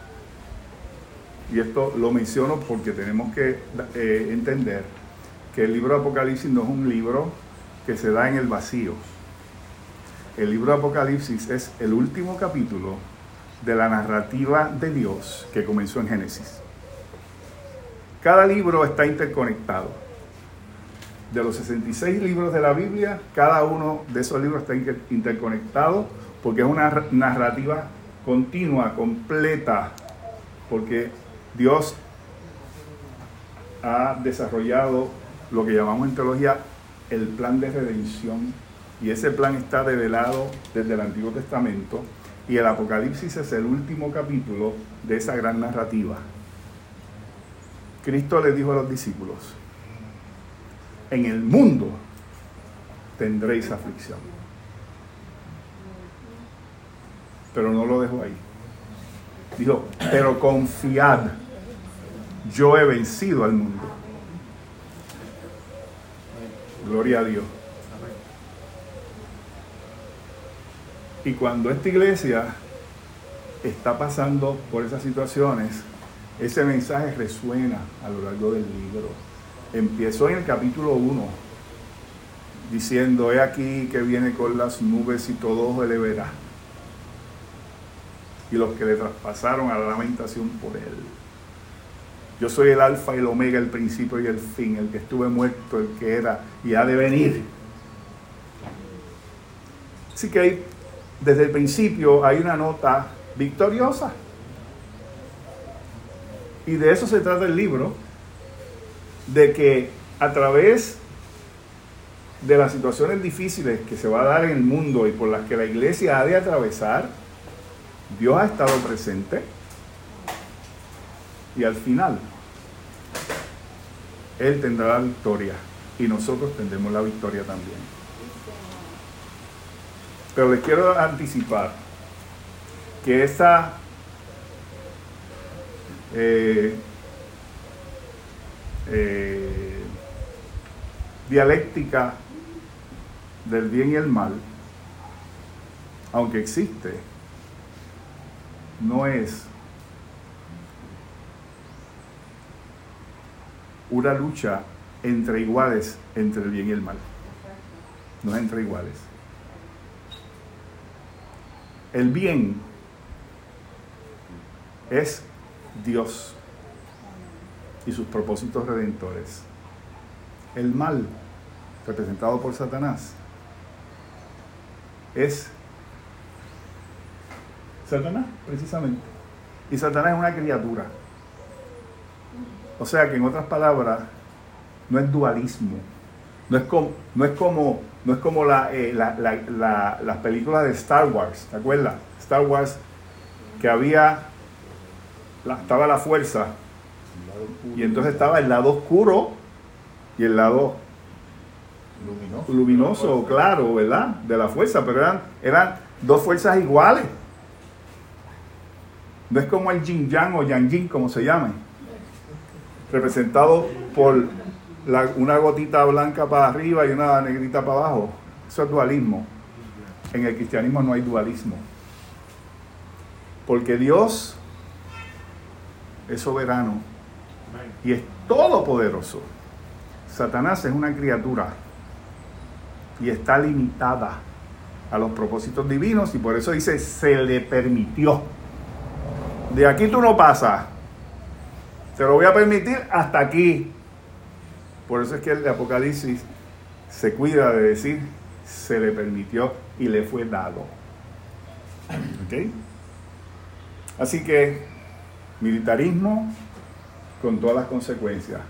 y esto lo menciono porque tenemos que eh, entender que el libro de Apocalipsis no es un libro que se da en el vacío. El libro de Apocalipsis es el último capítulo de la narrativa de Dios que comenzó en Génesis. Cada libro está interconectado. De los 66 libros de la Biblia, cada uno de esos libros está inter- interconectado porque es una narrativa continua, completa, porque Dios ha desarrollado lo que llamamos en teología el plan de redención y ese plan está develado desde el Antiguo Testamento y el Apocalipsis es el último capítulo de esa gran narrativa. Cristo le dijo a los discípulos, en el mundo tendréis aflicción. Pero no lo dejó ahí. Dijo, pero confiad, yo he vencido al mundo. Gloria a Dios. Y cuando esta iglesia está pasando por esas situaciones, ese mensaje resuena a lo largo del libro. Empezó en el capítulo 1, diciendo, he aquí que viene con las nubes y todo ojo le verá. Y los que le traspasaron a la lamentación por él. Yo soy el alfa y el omega, el principio y el fin, el que estuve muerto, el que era y ha de venir. Así que desde el principio hay una nota victoriosa. Y de eso se trata el libro, de que a través de las situaciones difíciles que se va a dar en el mundo y por las que la iglesia ha de atravesar, Dios ha estado presente y al final Él tendrá la victoria y nosotros tendremos la victoria también. Pero les quiero anticipar que esa eh, eh, dialéctica del bien y el mal, aunque existe, no es una lucha entre iguales entre el bien y el mal. No es entre iguales. El bien es Dios y sus propósitos redentores. El mal, representado por Satanás, es Satanás, precisamente. Y Satanás es una criatura. O sea que en otras palabras, no es dualismo. No es como, no es como, no es como la, eh, la- la- la- las películas de Star Wars, ¿te acuerdas? Star Wars, que había, estaba la fuerza, y entonces estaba el lado oscuro y el lado Luminoso. luminoso, claro, ¿verdad? De la fuerza, pero eran, eran dos fuerzas iguales. No es como el yin yang o yang yin, como se llame, representado por una gotita blanca para arriba y una negrita para abajo. Eso es dualismo. En el cristianismo no hay dualismo. Porque Dios es soberano y es todopoderoso. Satanás es una criatura y está limitada a los propósitos divinos y por eso dice se le permitió. De aquí tú no pasas. Te lo voy a permitir hasta aquí. Por eso es que el de Apocalipsis se cuida de decir se le permitió y le fue dado. ¿Ok? Así que militarismo con todas las consecuencias.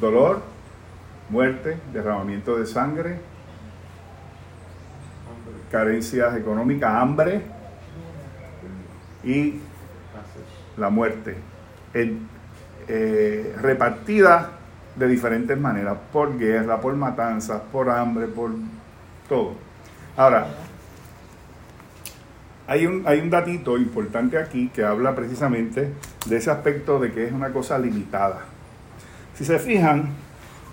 Dolor, muerte, derramamiento de sangre, carencias económicas, hambre y la muerte. Eh, repartida de diferentes maneras, por guerra, por matanzas, por hambre, por todo. Ahora, hay un, hay un datito importante aquí que habla precisamente de ese aspecto de que es una cosa limitada. Si se fijan,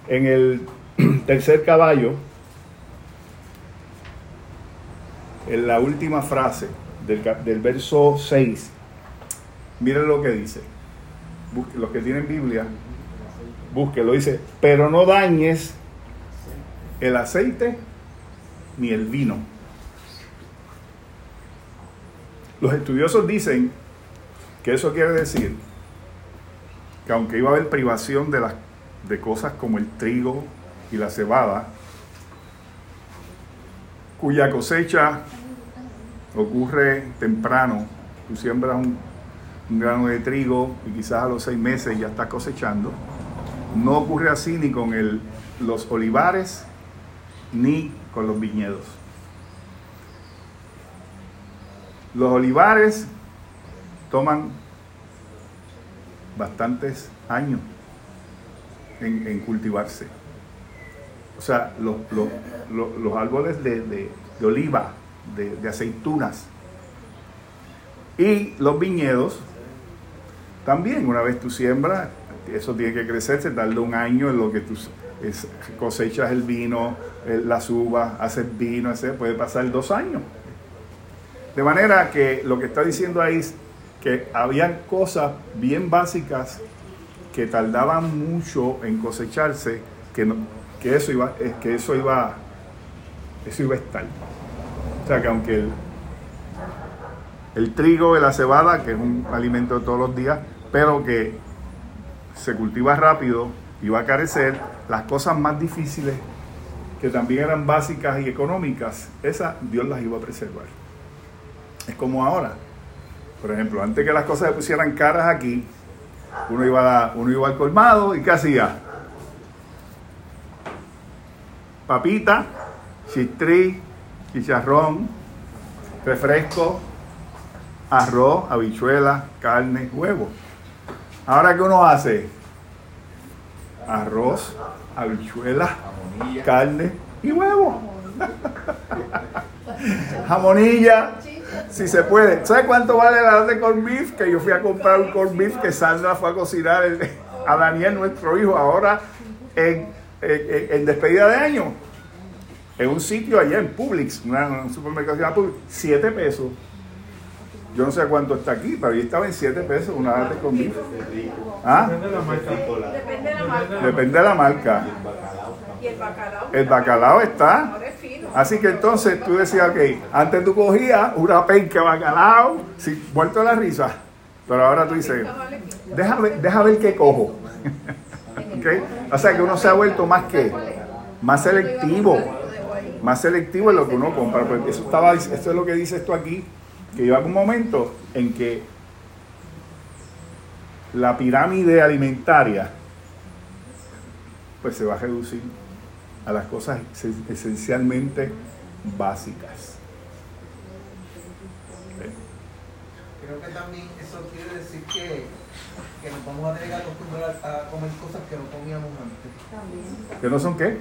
en el (clears throat) tercer caballo, en la última frase del, del verso 6, miren lo que dice. Los que tienen Biblia, búsquelo. Dice, pero no dañes el aceite ni el vino. Los estudiosos dicen que eso quiere decir que aunque iba a haber privación de, las, de cosas como el trigo y la cebada, cuya cosecha ocurre temprano, tú siembras un, un grano de trigo y quizás a los seis meses ya estás cosechando, no ocurre así ni con el, los olivares ni con los viñedos. Los olivares toman bastantes años en, en cultivarse. O sea, los, los- los- los árboles de, de- de oliva, de, de aceitunas y los viñedos también, una vez tú siembras, eso tiene que crecer, se tarda un año en lo que tú cosechas el vino, las uvas, haces vino, ese, puede pasar dos años. De manera que lo que está diciendo ahí es que habían cosas bien básicas que tardaban mucho en cosecharse, que, no- que eso iba, que eso iba, eso iba a estar. O sea que aunque el, el trigo la cebada, que es un alimento de todos los días, pero que se cultiva rápido y va a carecer, las cosas más difíciles, que también eran básicas y económicas, esas Dios las iba a preservar. Es como ahora. Por ejemplo, antes que las cosas se pusieran caras aquí, uno iba, a- uno iba al colmado y ¿qué hacía? Papita, chistrí, chicharrón, refresco, arroz, habichuela, carne, huevo. Ahora, ¿qué uno hace? Arroz, habichuela, Jamonilla. carne y huevo. Jamonilla, si se puede. ¿Sabes cuánto vale la de corned beef? Que yo fui a comprar un corned beef que Sandra fue a cocinar a Daniel, nuestro hijo. Ahora en, en- en despedida de año. En un sitio allá en Publix, una- un supermercado llama Publix, 7 pesos. Yo no sé cuánto está aquí, pero ahí estaba en 7 pesos una lata con beef. ¿Ah? Depende de la marca. Depende de la marca. Depende de la marca. Y el bacalao. El bacalao está. Así que entonces tú decías, ok, antes tú cogías una penca de bacalao, sí, muerto de la risa. Pero ahora tú dices, deja ver, deja ver qué cojo. (laughs) O sea que uno se ha vuelto más que, más selectivo. Más selectivo en lo que uno compra. Porque eso, estaba, eso es lo que dice esto aquí, que llega un momento en que la pirámide alimentaria pues se va a reducir a las cosas esencialmente básicas. Creo que también eso quiere decir que, que nos vamos a tener que acostumbrar a comer cosas que no comíamos antes. ¿Que no son qué?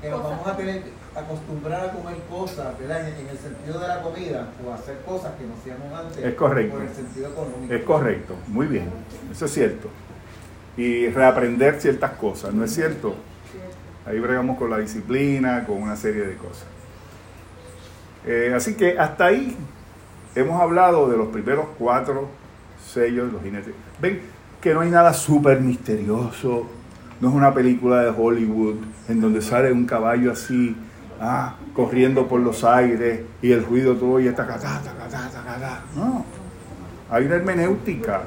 Que nos vamos a tener que acostumbrar a comer cosas, ¿verdad? En, en el sentido de la comida, o hacer cosas que no hacíamos antes. Es correcto. Por el sentido económico. Es correcto, muy bien, eso es cierto. Y reaprender ciertas cosas, ¿no es cierto? Ahí bregamos con la disciplina, con una serie de cosas. Eh, así que hasta ahí hemos hablado de los primeros cuatro sellos de los jinetes. Ven que no hay nada súper misterioso, no es una película de Hollywood en donde sale un caballo así, ah, corriendo por los aires y el ruido todo y está tacatá, tacatá, tacatá. No, hay una hermenéutica,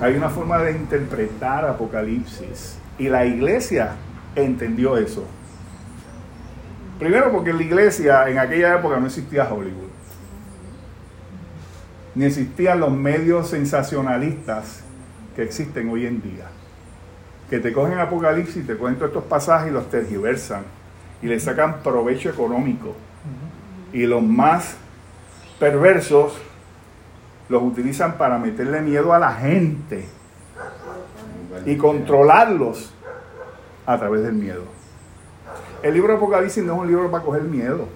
hay una forma de interpretar Apocalipsis. Y la iglesia entendió eso. Primero porque en la iglesia en aquella época no existía Hollywood. Ni existían los medios sensacionalistas que existen hoy en día. Que te cogen Apocalipsis, te cuento estos pasajes y los tergiversan. Y le sacan provecho económico. Y los más perversos los utilizan para meterle miedo a la gente y controlarlos a través del miedo. El libro de Apocalipsis no es un libro para coger miedo,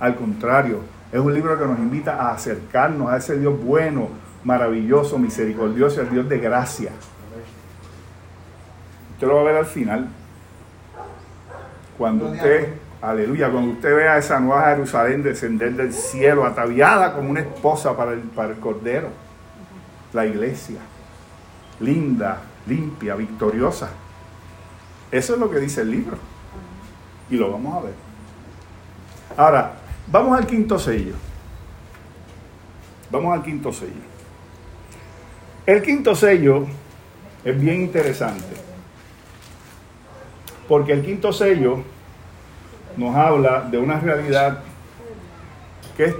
al contrario, es un libro que nos invita a acercarnos a ese Dios bueno, maravilloso, misericordioso, el Dios de gracia. Usted lo va a ver al final. Cuando usted, aleluya, cuando usted vea esa nueva Jerusalén descender del cielo, ataviada como una esposa para el, para el Cordero, la iglesia, linda, limpia, victoriosa. Eso es lo que dice el libro. Y lo vamos a ver. Ahora, vamos al quinto sello. Vamos al quinto sello. El quinto sello es bien interesante. Porque el quinto sello nos habla de una realidad que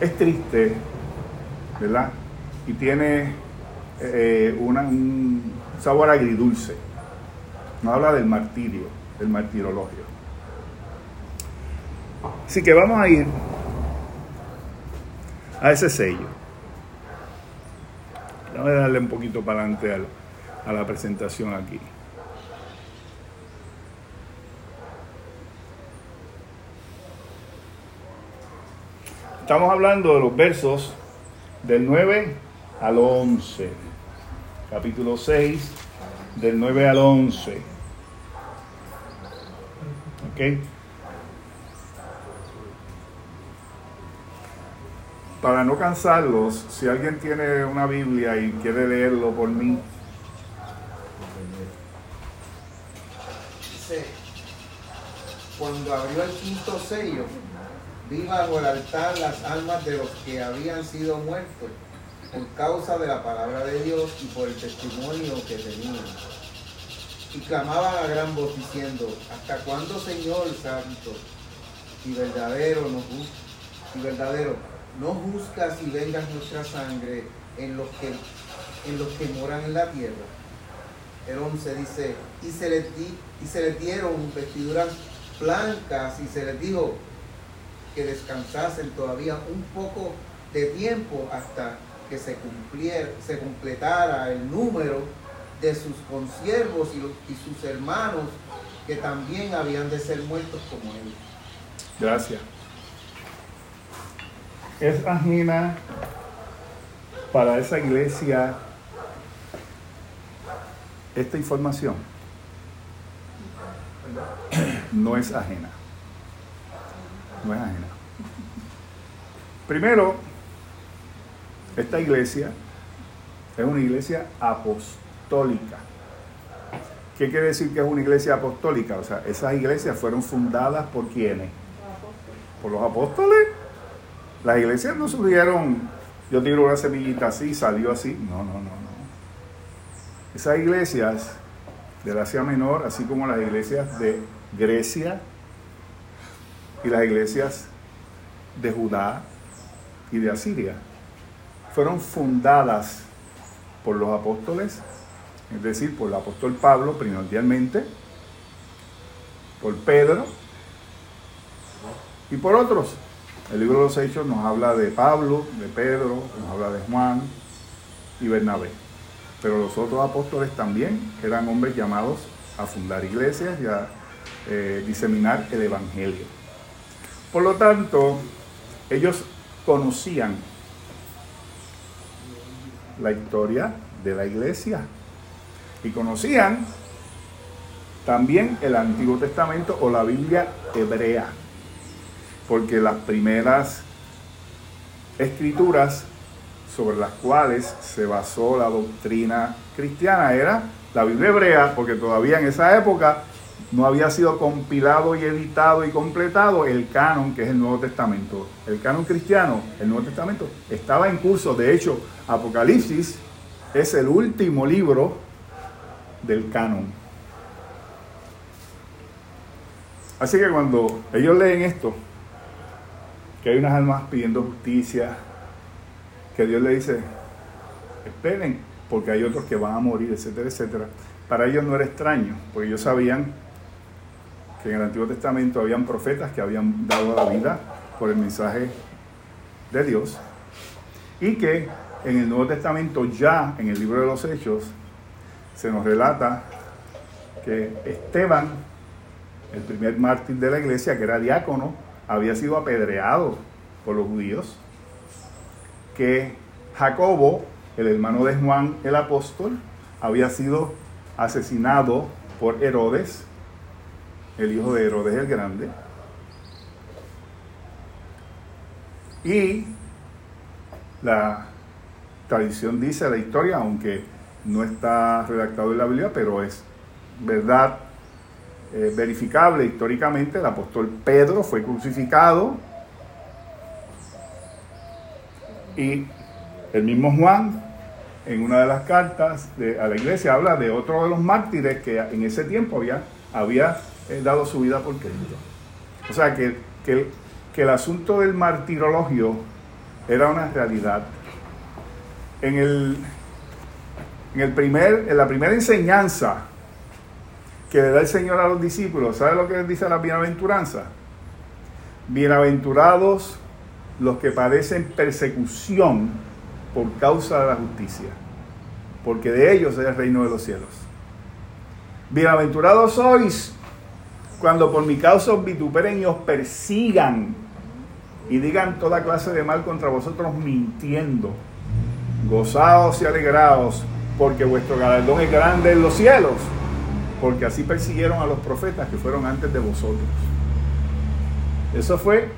es, triste, ¿verdad? Y tiene eh, un sabor agridulce. Nos habla del martirio, del martirologio. Así que vamos a ir a ese sello. A darle un poquito para adelante al- a la presentación aquí. Estamos hablando de los versos del 9 al 11. Capítulo 6, del 9 al 11. ¿Ok? Para no cansarlos, si alguien tiene una Biblia y quiere leerlo por mí, Dice, cuando abrió el quinto sello, vi bajo el altar las almas de los que habían sido muertos por causa de la palabra de Dios y por el testimonio que tenían. Y clamaban a gran voz diciendo, ¿hasta cuándo, Señor Santo y verdadero no y verdadero no juzgas y vengas nuestra sangre en los que en los que moran en la tierra? el 11 dice, y se les, di- y se les dieron vestiduras blancas y se les dijo que descansasen todavía un poco de tiempo hasta que se, cumpliera, se completara el número de sus consiervos y, y sus hermanos que también habían de ser muertos como ellos. Gracias. Es ajena para esa iglesia esta información no es ajena. No es ajena. Primero, esta iglesia es una iglesia apostólica. ¿Qué quiere decir que es una iglesia apostólica? O sea, esas iglesias fueron fundadas por quiénes? Por los apóstoles. Las iglesias no surgieron, yo tiro una semillita así, salió así. No, no, no, no. Esas iglesias del Asia Menor, así como las iglesias de Grecia y las iglesias de Judá y de Asiria, fueron fundadas por los apóstoles, es decir, por el apóstol Pablo primordialmente, por Pedro y por otros. El libro de los Hechos nos habla de Pablo, de Pedro, nos habla de Juan y Bernabé. Pero los otros apóstoles también eran hombres llamados a fundar iglesias y a eh, diseminar el Evangelio. Por lo tanto, ellos conocían la historia de la iglesia y conocían también el Antiguo Testamento o la Biblia hebrea porque las primeras escrituras sobre las cuales se basó la doctrina cristiana era la Biblia hebrea, porque todavía en esa época no había sido compilado y editado y completado el canon que es el Nuevo Testamento. El canon cristiano, el Nuevo Testamento, estaba en curso. De hecho, Apocalipsis es el último libro del canon. Así que cuando ellos leen esto, que hay unas almas pidiendo justicia, que Dios le dice, esperen, porque hay otros que van a morir, etcétera, etcétera. Para ellos no era extraño, porque ellos sabían que en el Antiguo Testamento habían profetas que habían dado la vida por el mensaje de Dios y que en el Nuevo Testamento ya en el libro de los Hechos se nos relata que Esteban, el primer mártir de la iglesia, que era diácono, había sido apedreado por los judíos, que Jacobo, el hermano de Juan el apóstol, había sido asesinado por Herodes, el hijo de Herodes el Grande, y la tradición dice la historia, aunque no está redactado en la Biblia, pero es verdad eh, verificable históricamente, el apóstol Pedro fue crucificado y el mismo Juan en una de las cartas a la iglesia habla de otro de los mártires que en ese tiempo había, había eh, dado su vida por Cristo. O sea que, que, que el asunto del martirologio era una realidad. En, el, en, el primer, en la primera enseñanza que le da el Señor a los discípulos, ¿sabe lo que dice la bienaventuranza? Bienaventurados los que padecen persecución por causa de la justicia, porque de ellos es el reino de los cielos. Bienaventurados sois cuando por mi causa os vituperen y os persigan y digan toda clase de mal contra vosotros mintiendo. Gozaos y alegraos, porque vuestro galardón es grande en los cielos porque así persiguieron a los profetas que fueron antes de vosotros. Eso fue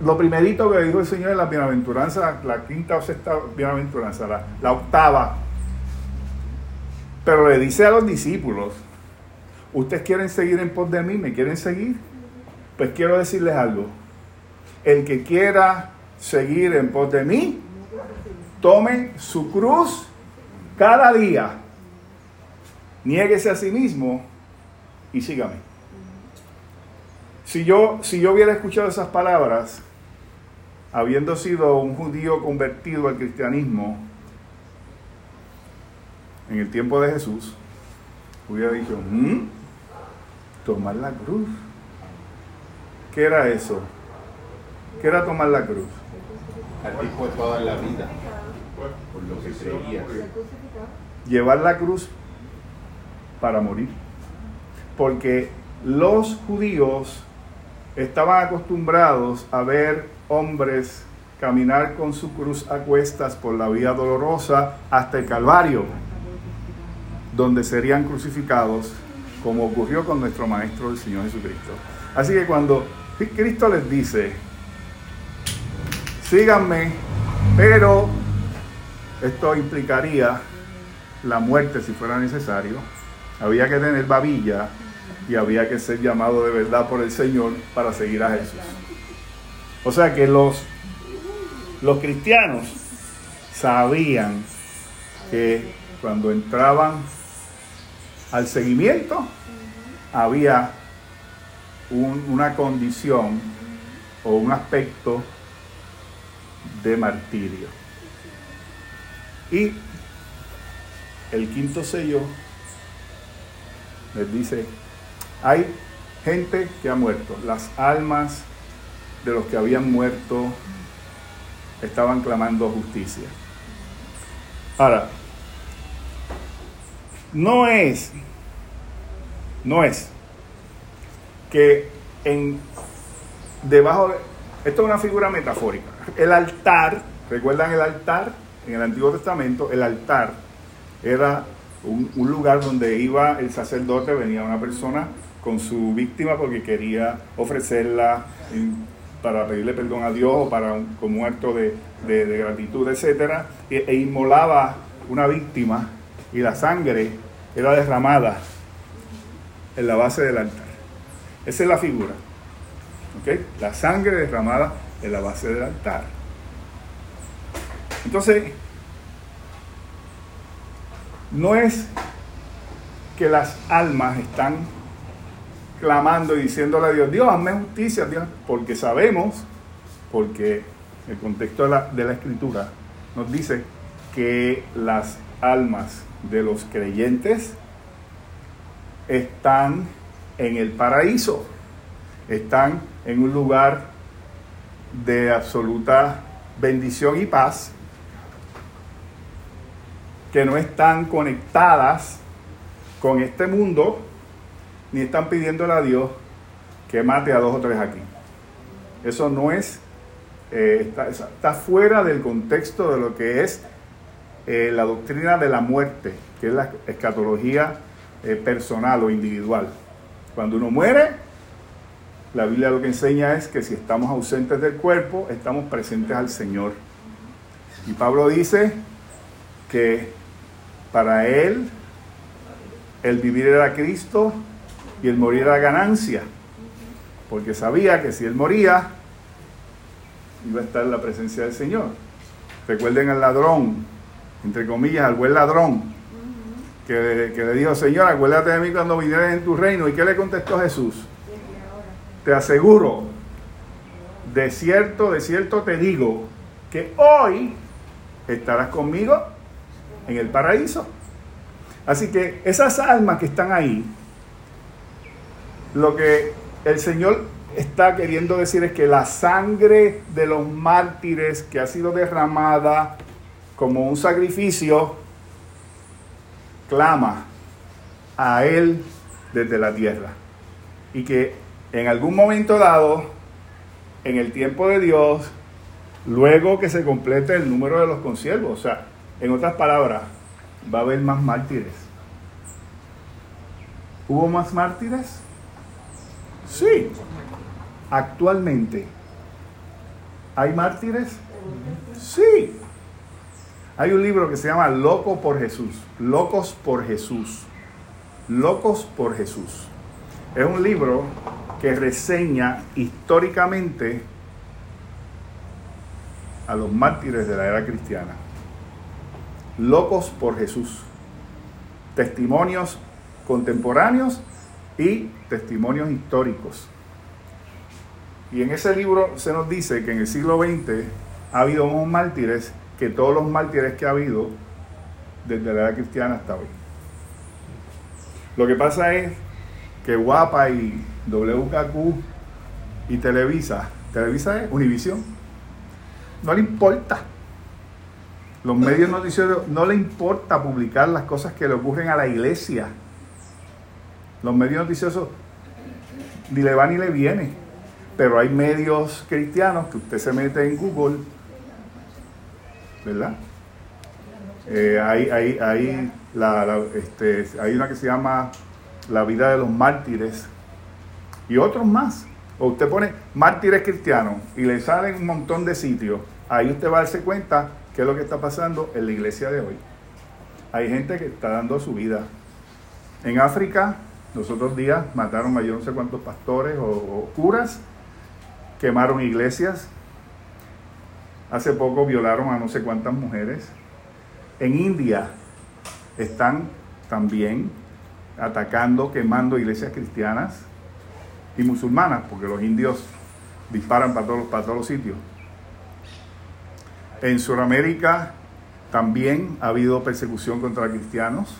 lo primerito que dijo el Señor en la bienaventuranza, la quinta o sexta bienaventuranza, la, la octava. Pero le dice a los discípulos, ¿ustedes quieren seguir en pos de mí? ¿Me quieren seguir? Pues quiero decirles algo. El que quiera seguir en pos de mí, tome su cruz cada día niéguese a sí mismo y sígame. Si yo, si yo hubiera escuchado esas palabras, habiendo sido un judío convertido al cristianismo en el tiempo de Jesús, hubiera dicho, ¿Mm? tomar la cruz. ¿Qué era eso? ¿Qué era tomar la cruz? Al fue toda la vida, por lo que creía. Llevar la cruz para morir. Porque los judíos estaban acostumbrados a ver hombres caminar con su cruz a cuestas por la vía dolorosa hasta el Calvario. donde serían crucificados, como ocurrió con nuestro Maestro el Señor Jesucristo. Así que cuando Cristo les dice, síganme, pero esto implicaría la muerte si fuera necesario, había que tener babilla y había que ser llamado de verdad por el Señor para seguir a Jesús. O sea que los, los cristianos sabían que cuando entraban al seguimiento había una condición o un aspecto de martirio. Y el quinto sello les dice, hay gente que ha muerto, las almas de los que habían muerto estaban clamando justicia. Ahora, no es, no es que en debajo de, esto es una figura metafórica. El altar, ¿recuerdan el altar? En el Antiguo Testamento, el altar era un, un lugar donde iba el sacerdote, venía una persona con su víctima porque quería ofrecerla para pedirle perdón a Dios o para un, como acto de, de, gratitud, etc. E, e, inmolaba una víctima y la sangre era derramada en la base del altar. Esa es la figura. ¿okay? La sangre derramada en la base del altar. Entonces, no es que las almas están clamando y diciéndole a Dios, Dios, hazme justicia, Dios, porque sabemos, porque el contexto de la, de la escritura nos dice que las almas de los creyentes están en el paraíso, están en un lugar de absoluta bendición y paz, que no están conectadas con este mundo, ni están pidiéndole a Dios que mate a dos o tres aquí. Eso no es, eh, está, fuera del contexto de lo que es eh, la doctrina de la muerte, que es la escatología eh, personal o individual. Cuando uno muere, la Biblia lo que enseña es que si estamos ausentes del cuerpo, estamos presentes al Señor. Y Pablo dice que para él el vivir era Cristo y el morir era ganancia, porque sabía que si él moría, iba a estar en la presencia del Señor. Recuerden al ladrón, entre comillas, al buen ladrón, que, que, le dijo, Señor, acuérdate de mí cuando vinieras en tu reino. ¿Y qué le contestó Jesús? Te aseguro, de cierto, de cierto te digo, que hoy estarás conmigo en el paraíso. Así que esas almas que están ahí, lo que el Señor está queriendo decir es que la sangre de los mártires que ha sido derramada como un sacrificio, clama a Él desde la tierra. Y que en algún momento dado, en el tiempo de Dios, luego que se complete el número de los consiervos, o sea, en otras palabras, va a haber más mártires. ¿Hubo más mártires? Sí. Actualmente, ¿hay mártires? Sí. Hay un libro que se llama Loco por Jesús. Locos por Jesús. Locos por Jesús. Es un libro que reseña históricamente a los mártires de la era cristiana. Locos por Jesús. Testimonios contemporáneos y testimonios históricos. Y en ese libro se nos dice que en el siglo XX ha habido unos mártires que todos los mártires que ha habido desde la era cristiana hasta hoy. Lo que pasa es que Guapa y WKQ y Televisa, Televisa es Univisión, no le importa. Los medios noticiosos no le importa publicar las cosas que le ocurren a la iglesia. Los medios noticiosos ni le va ni le viene. Pero hay medios cristianos que usted se mete en Google, ¿verdad? Eh, hay, hay, hay, la- este, hay una que se llama La vida de los mártires y otros más. O usted pone mártires cristianos y le salen un montón de sitios. Ahí usted va a darse cuenta qué es lo que está pasando en la iglesia de hoy. Hay gente que está dando su vida. En África, los otros días mataron a yo no sé cuántos pastores o, curas, quemaron iglesias. Hace poco violaron a no sé cuántas mujeres. En India están también atacando, quemando iglesias cristianas y musulmanas, porque los indios disparan para todos, para todos los sitios. En Sudamérica también ha habido persecución contra cristianos.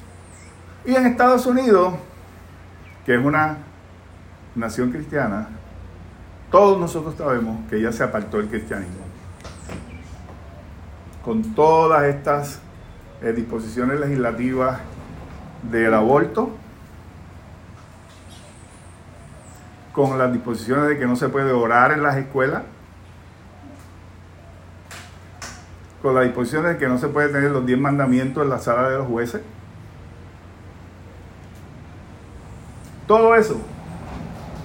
Y en Estados Unidos, que es una nación cristiana, todos nosotros sabemos que ya se apartó el cristianismo. Con todas estas eh, disposiciones legislativas del aborto, con las disposiciones de que no se puede orar en las escuelas, con las disposiciones de que no se puede tener los 10 mandamientos en la sala de los jueces. Todo eso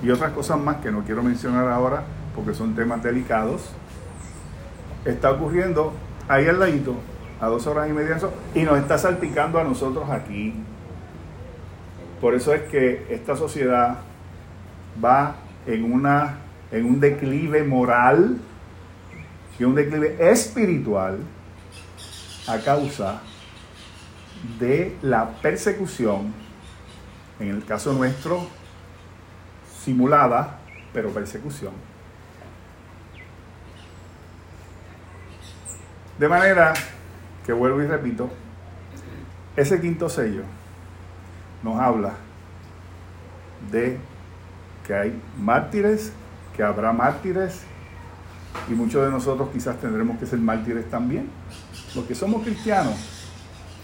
y otras cosas más que no quiero mencionar ahora porque son temas delicados, está ocurriendo ahí al ladito, a dos horas y media y nos está salpicando a nosotros aquí. Por eso es que esta sociedad va en, una, en un declive moral y un declive espiritual a causa de la persecución, en el caso nuestro, simulada, pero persecución. De manera que vuelvo y repito, ese quinto sello nos habla de que hay mártires, que habrá mártires, y muchos de nosotros quizás tendremos que ser mártires también. Los que somos cristianos,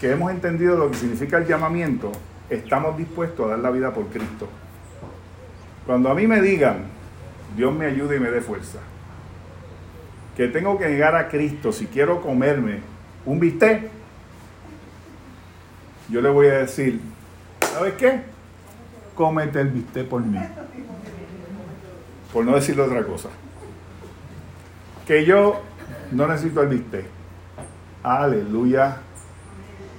que hemos entendido lo que significa el llamamiento, estamos dispuestos a dar la vida por Cristo. Cuando a mí me digan, Dios me ayude y me dé fuerza, que tengo que llegar a Cristo si quiero comerme un bistec, yo le voy a decir, ¿sabes qué? Cómete el bistec por mí. Por no decirle otra cosa. Que yo no necesito el bistec. Aleluya.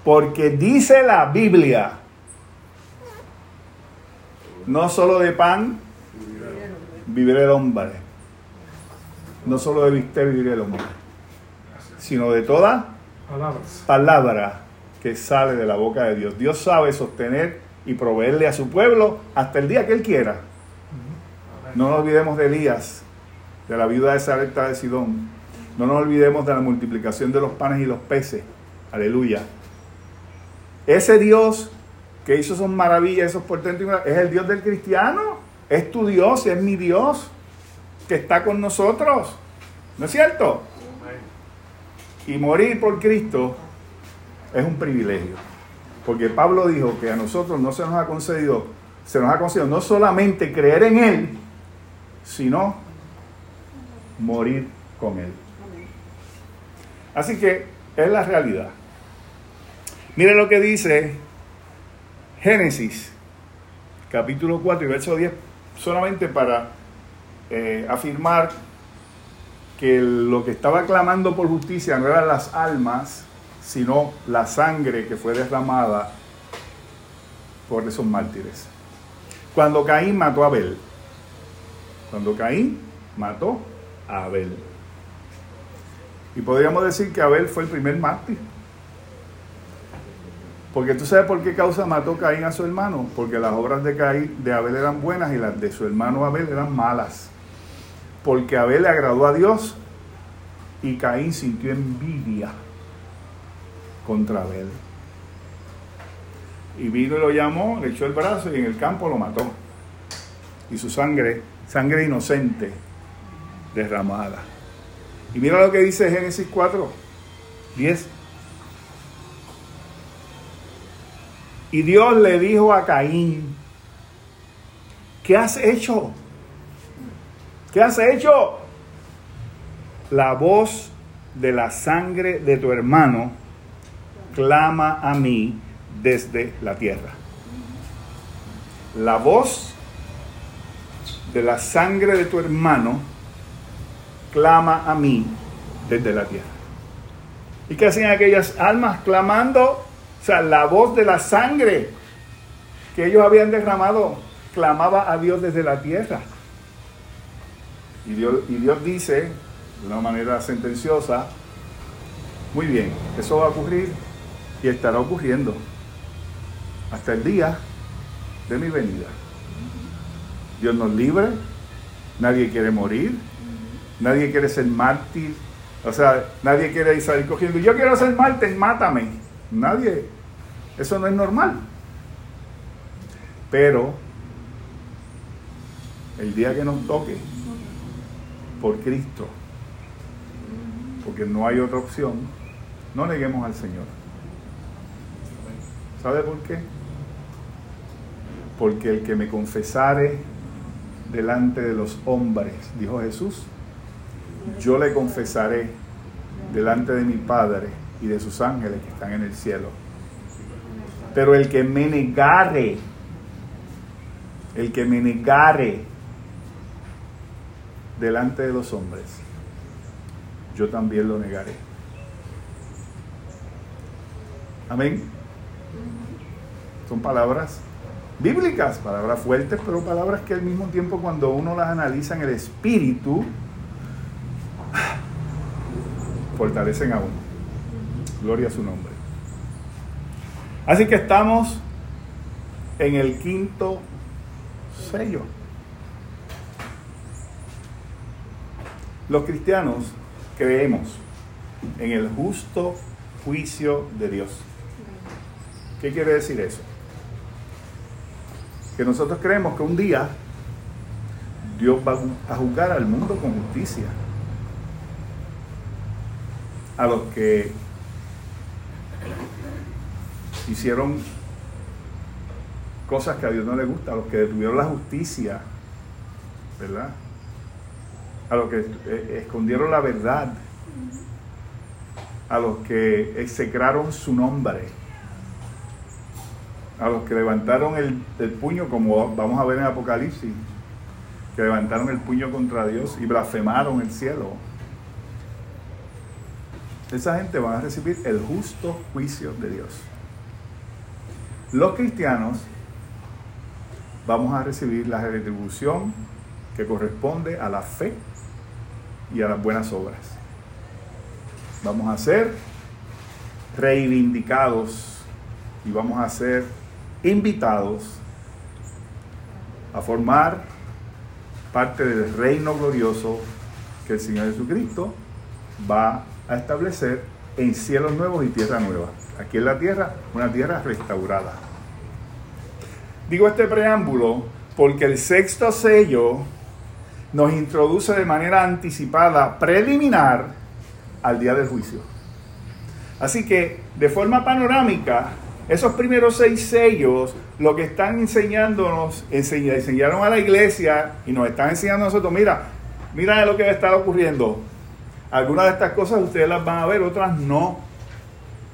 Porque dice la Biblia, no solo de pan vivirá el hombre. No solo de bistec vivirá el hombre. Sino de toda Palabras. palabra que sale de la boca de Dios. Dios sabe sostener y proveerle a su pueblo hasta el día que Él quiera. No nos olvidemos de Elías, de la viuda de Sarepta de Sidón. No nos olvidemos de la multiplicación de los panes y los peces. Aleluya. Ese Dios que hizo esas maravillas, esos portentos, es el Dios del cristiano. Es tu Dios, es mi Dios, que está con nosotros. ¿No es cierto? Y morir por Cristo es un privilegio. Porque Pablo dijo que a nosotros no se nos ha concedido, se nos ha concedido no solamente creer en Él, sino morir con Él. Así que es la realidad. Mire lo que dice Génesis, capítulo 4 y verso 10, solamente para eh, afirmar que lo que estaba clamando por justicia no eran las almas, sino la sangre que fue derramada por esos mártires. Cuando Caín mató a Abel, cuando Caín mató a Abel. Y podríamos decir que Abel fue el primer mártir. Porque tú sabes por qué causa mató Caín a su hermano. Porque las obras de Caín, de Abel eran buenas y las de su hermano Abel eran malas. Porque Abel le agradó a Dios y Caín sintió envidia contra Abel. Y vino y lo llamó, le echó el brazo y en el campo lo mató. Y su sangre, sangre inocente, derramada. Y mira lo que dice Génesis 4, 10. Y Dios le dijo a Caín, ¿qué has hecho? ¿Qué has hecho? La voz de la sangre de tu hermano clama a mí desde la tierra. La voz de la sangre de tu hermano clama a mí desde la tierra. ¿Y qué hacían aquellas almas clamando? O sea, la voz de la sangre que ellos habían derramado clamaba a Dios desde la tierra. Y Dios, y Dios dice, de una manera sentenciosa, muy bien, eso va a ocurrir y estará ocurriendo hasta el día de mi venida. Dios nos libre, nadie quiere morir, nadie quiere ser mártir, o sea, nadie quiere salir cogiendo, yo quiero ser mártir, mátame. Nadie, eso no es normal. Pero el día que nos toque por Cristo, porque no hay otra opción, no neguemos al Señor. ¿Sabe por qué? Porque el que me confesare delante de los hombres, dijo Jesús, yo le confesaré delante de mi Padre y de sus ángeles que están en el cielo. Pero el que me negare, el que me negare delante de los hombres, yo también lo negaré. Amén. Son palabras bíblicas, palabras fuertes, pero palabras que al mismo tiempo cuando uno las analiza en el espíritu, fortalecen a uno. Gloria a su nombre. Así que estamos en el quinto sello. Los cristianos creemos en el justo juicio de Dios. ¿Qué quiere decir eso? Que nosotros creemos que un día Dios va a juzgar al mundo con justicia. A los que hicieron cosas que a Dios no le gusta, a los que detuvieron la justicia, ¿verdad? A los que eh, escondieron la verdad, a los que execraron su nombre, a los que levantaron el, el puño, como vamos a ver en Apocalipsis, que levantaron el puño contra Dios y blasfemaron el cielo. Esa gente va a recibir el justo juicio de Dios. Los cristianos vamos a recibir la retribución que corresponde a la fe y a las buenas obras. Vamos a ser reivindicados y vamos a ser invitados a formar parte del reino glorioso que el Señor Jesucristo va a establecer en cielos nuevos y tierra nueva. Aquí en la tierra, una tierra restaurada. Digo este preámbulo porque el sexto sello nos introduce de manera anticipada, preliminar, al día del juicio. Así que, de forma panorámica, esos primeros seis sellos, lo que están enseñándonos, enseñaron a la iglesia y nos están enseñando a nosotros, mira, mira lo que va a estar ocurriendo. Algunas de estas cosas ustedes las van a ver, otras no.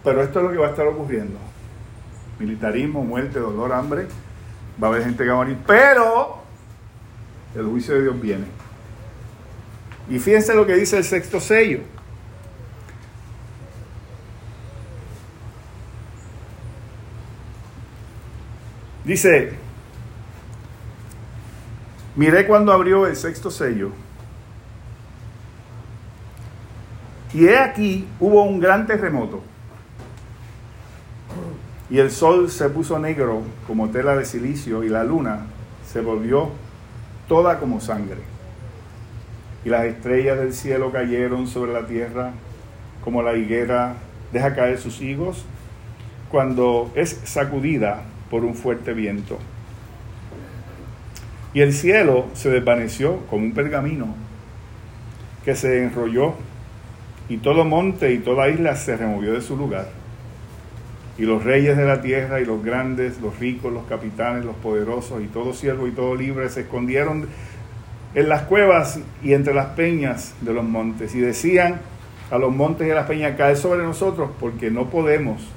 Pero esto es lo que va a estar ocurriendo. Militarismo, muerte, dolor, hambre. Va a haber gente que va a morir. Pero el juicio de Dios viene. Y fíjense lo que dice el sexto sello. Dice, miré cuando abrió el sexto sello. Y he aquí, hubo un gran terremoto. Y el sol se puso negro como tela de silicio y la luna se volvió toda como sangre. Y las estrellas del cielo cayeron sobre la tierra como la higuera deja caer sus higos cuando es sacudida por un fuerte viento. Y el cielo se desvaneció como un pergamino que se enrolló y todo monte y toda isla se removió de su lugar. Y los reyes de la tierra y los grandes, los ricos, los capitanes, los poderosos y todo siervo y todo libre se escondieron en las cuevas y entre las peñas de los montes y decían a los montes y a las peñas, cae sobre nosotros porque no podemos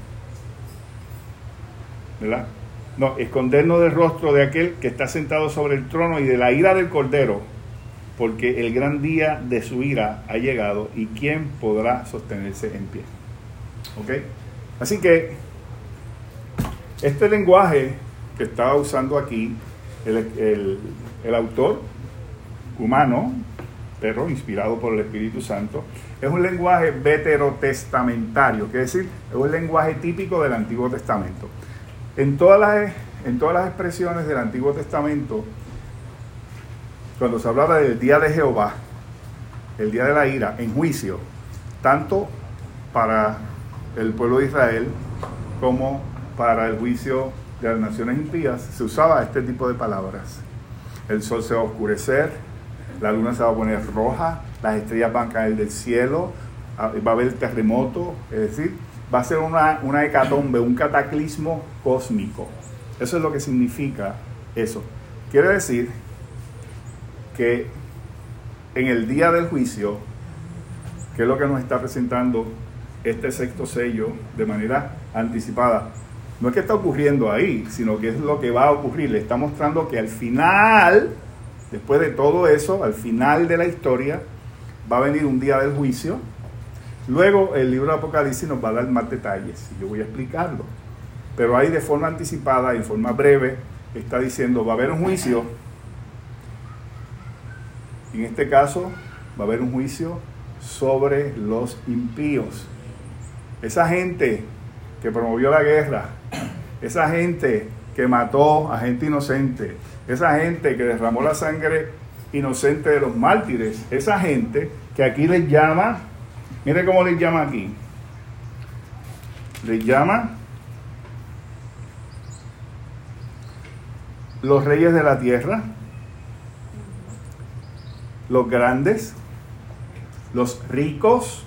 ¿verdad? No, escondernos del rostro de aquel que está sentado sobre el trono y de la ira del cordero, porque el gran día de su ira ha llegado y quién podrá sostenerse en pie. ¿Ok? Así que este lenguaje que estaba usando aquí el, el- el autor humano, perro, inspirado por el Espíritu Santo, es un lenguaje veterotestamentario, que es decir, es un lenguaje típico del Antiguo Testamento. En todas las, en todas las expresiones del Antiguo Testamento, cuando se hablaba del día de Jehová, el día de la ira, en juicio, tanto para el pueblo de Israel como para el juicio de las naciones impías, se usaba este tipo de palabras. El sol se va a oscurecer, la luna se va a poner roja, las estrellas van a caer del cielo, ah, va a haber terremoto, es decir, va a ser una, una hecatombe, un cataclismo cósmico. Eso es lo que significa eso. Quiere decir que en el día del juicio, que es lo que nos está presentando este sexto sello de manera anticipada, no es que está ocurriendo ahí, sino que es lo que va a ocurrir. Le está mostrando que al final, después de todo eso, al final de la historia, va a venir un día del juicio. Luego el libro de Apocalipsis nos va a dar más detalles y yo voy a explicarlo. Pero ahí de forma anticipada, en forma breve, está diciendo, va a haber un juicio. En este caso, va a haber un juicio sobre los impíos. Esa gente que promovió la guerra, esa gente que mató a gente inocente, esa gente que derramó la sangre inocente de los mártires, esa gente que aquí les llama, mire cómo les llama aquí, les llama los reyes de la tierra, los grandes, los ricos,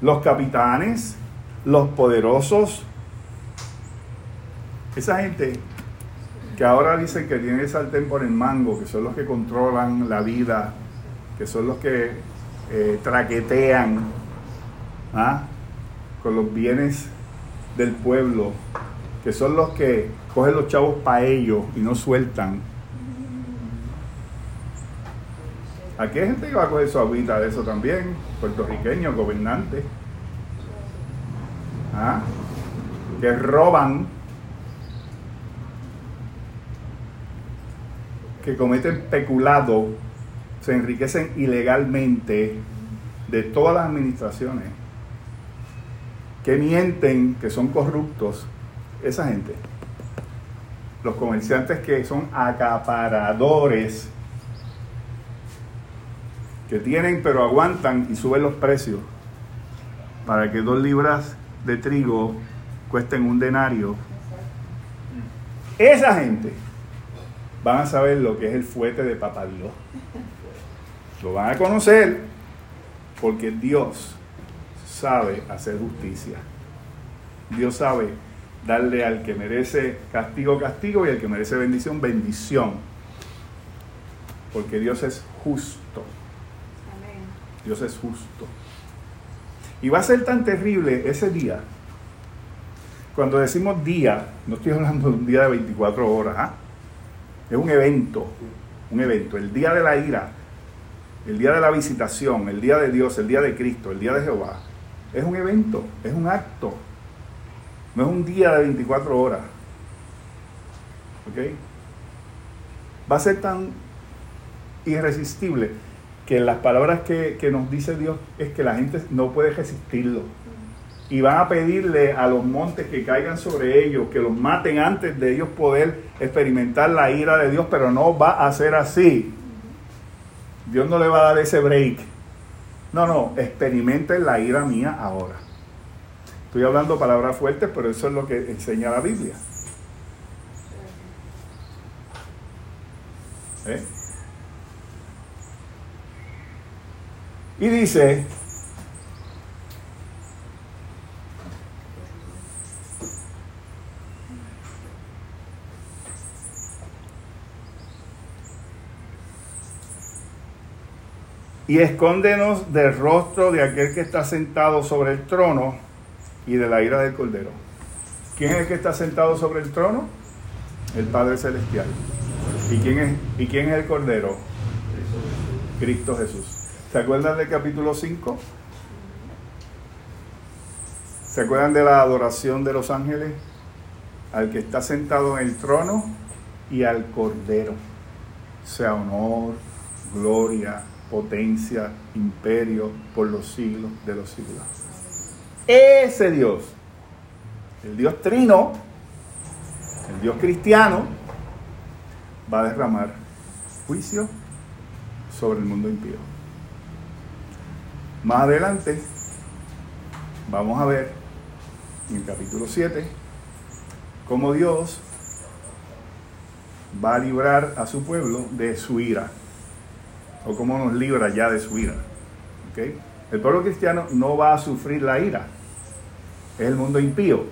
los capitanes, los poderosos. Esa gente que ahora dicen que tienen el sartén por el mango, que son los que controlan la vida, que son los que eh, traquetean ¿ah? con los bienes del pueblo, que son los que cogen los chavos para ellos y no sueltan. Aquí hay gente que va a coger su agüita de eso también, puertorriqueños, gobernantes, ¿ah? que roban, que cometen peculado, se enriquecen ilegalmente de todas las administraciones, que mienten, que son corruptos, esa gente. Los comerciantes que son acaparadores, que tienen pero aguantan y suben los precios para que dos libras de trigo cuesten un denario. Esa gente van a saber lo que es el fuete de Papá. Lo van a conocer porque Dios sabe hacer justicia. Dios sabe darle al que merece castigo, castigo y al que merece bendición, bendición. Porque Dios es justo. Dios es justo. Y va a ser tan terrible ese día. Cuando decimos día, no estoy hablando de un día de 24 horas. ¿ah? Es un evento. Un evento. El día de la ira. El día de la visitación. El día de Dios. El día de Cristo. El día de Jehová. Es un evento. Es un acto. No es un día de 24 horas. ¿Ok? Va a ser tan irresistible que las palabras que, que nos dice Dios es que la gente no puede resistirlo. Y van a pedirle a los montes que caigan sobre ellos, que los maten antes de ellos poder experimentar la ira de Dios, pero no va a ser así. Dios no le va a dar ese break. No, no, experimenten la ira mía ahora. Estoy hablando palabras fuertes, pero eso es lo que enseña la Biblia. ¿Eh? Y dice, y escóndenos del rostro de aquel que está sentado sobre el trono y de la ira del cordero. ¿Quién es el que está sentado sobre el trono? El Padre Celestial. ¿Y quién es, y quién es el Cordero? Cristo Jesús. ¿Se acuerdan del capítulo 5? ¿Se acuerdan de la adoración de los ángeles? Al que está sentado en el trono y al Cordero. Sea honor, gloria, potencia, imperio por los siglos de los siglos. Ese Dios, el Dios trino, el Dios cristiano, va a derramar juicio sobre el mundo impío. Más adelante vamos a ver en el capítulo 7 cómo Dios va a librar a su pueblo de su ira, o cómo nos libra ya de su ira. ¿ok? El pueblo cristiano no va a sufrir la ira, es el mundo impío.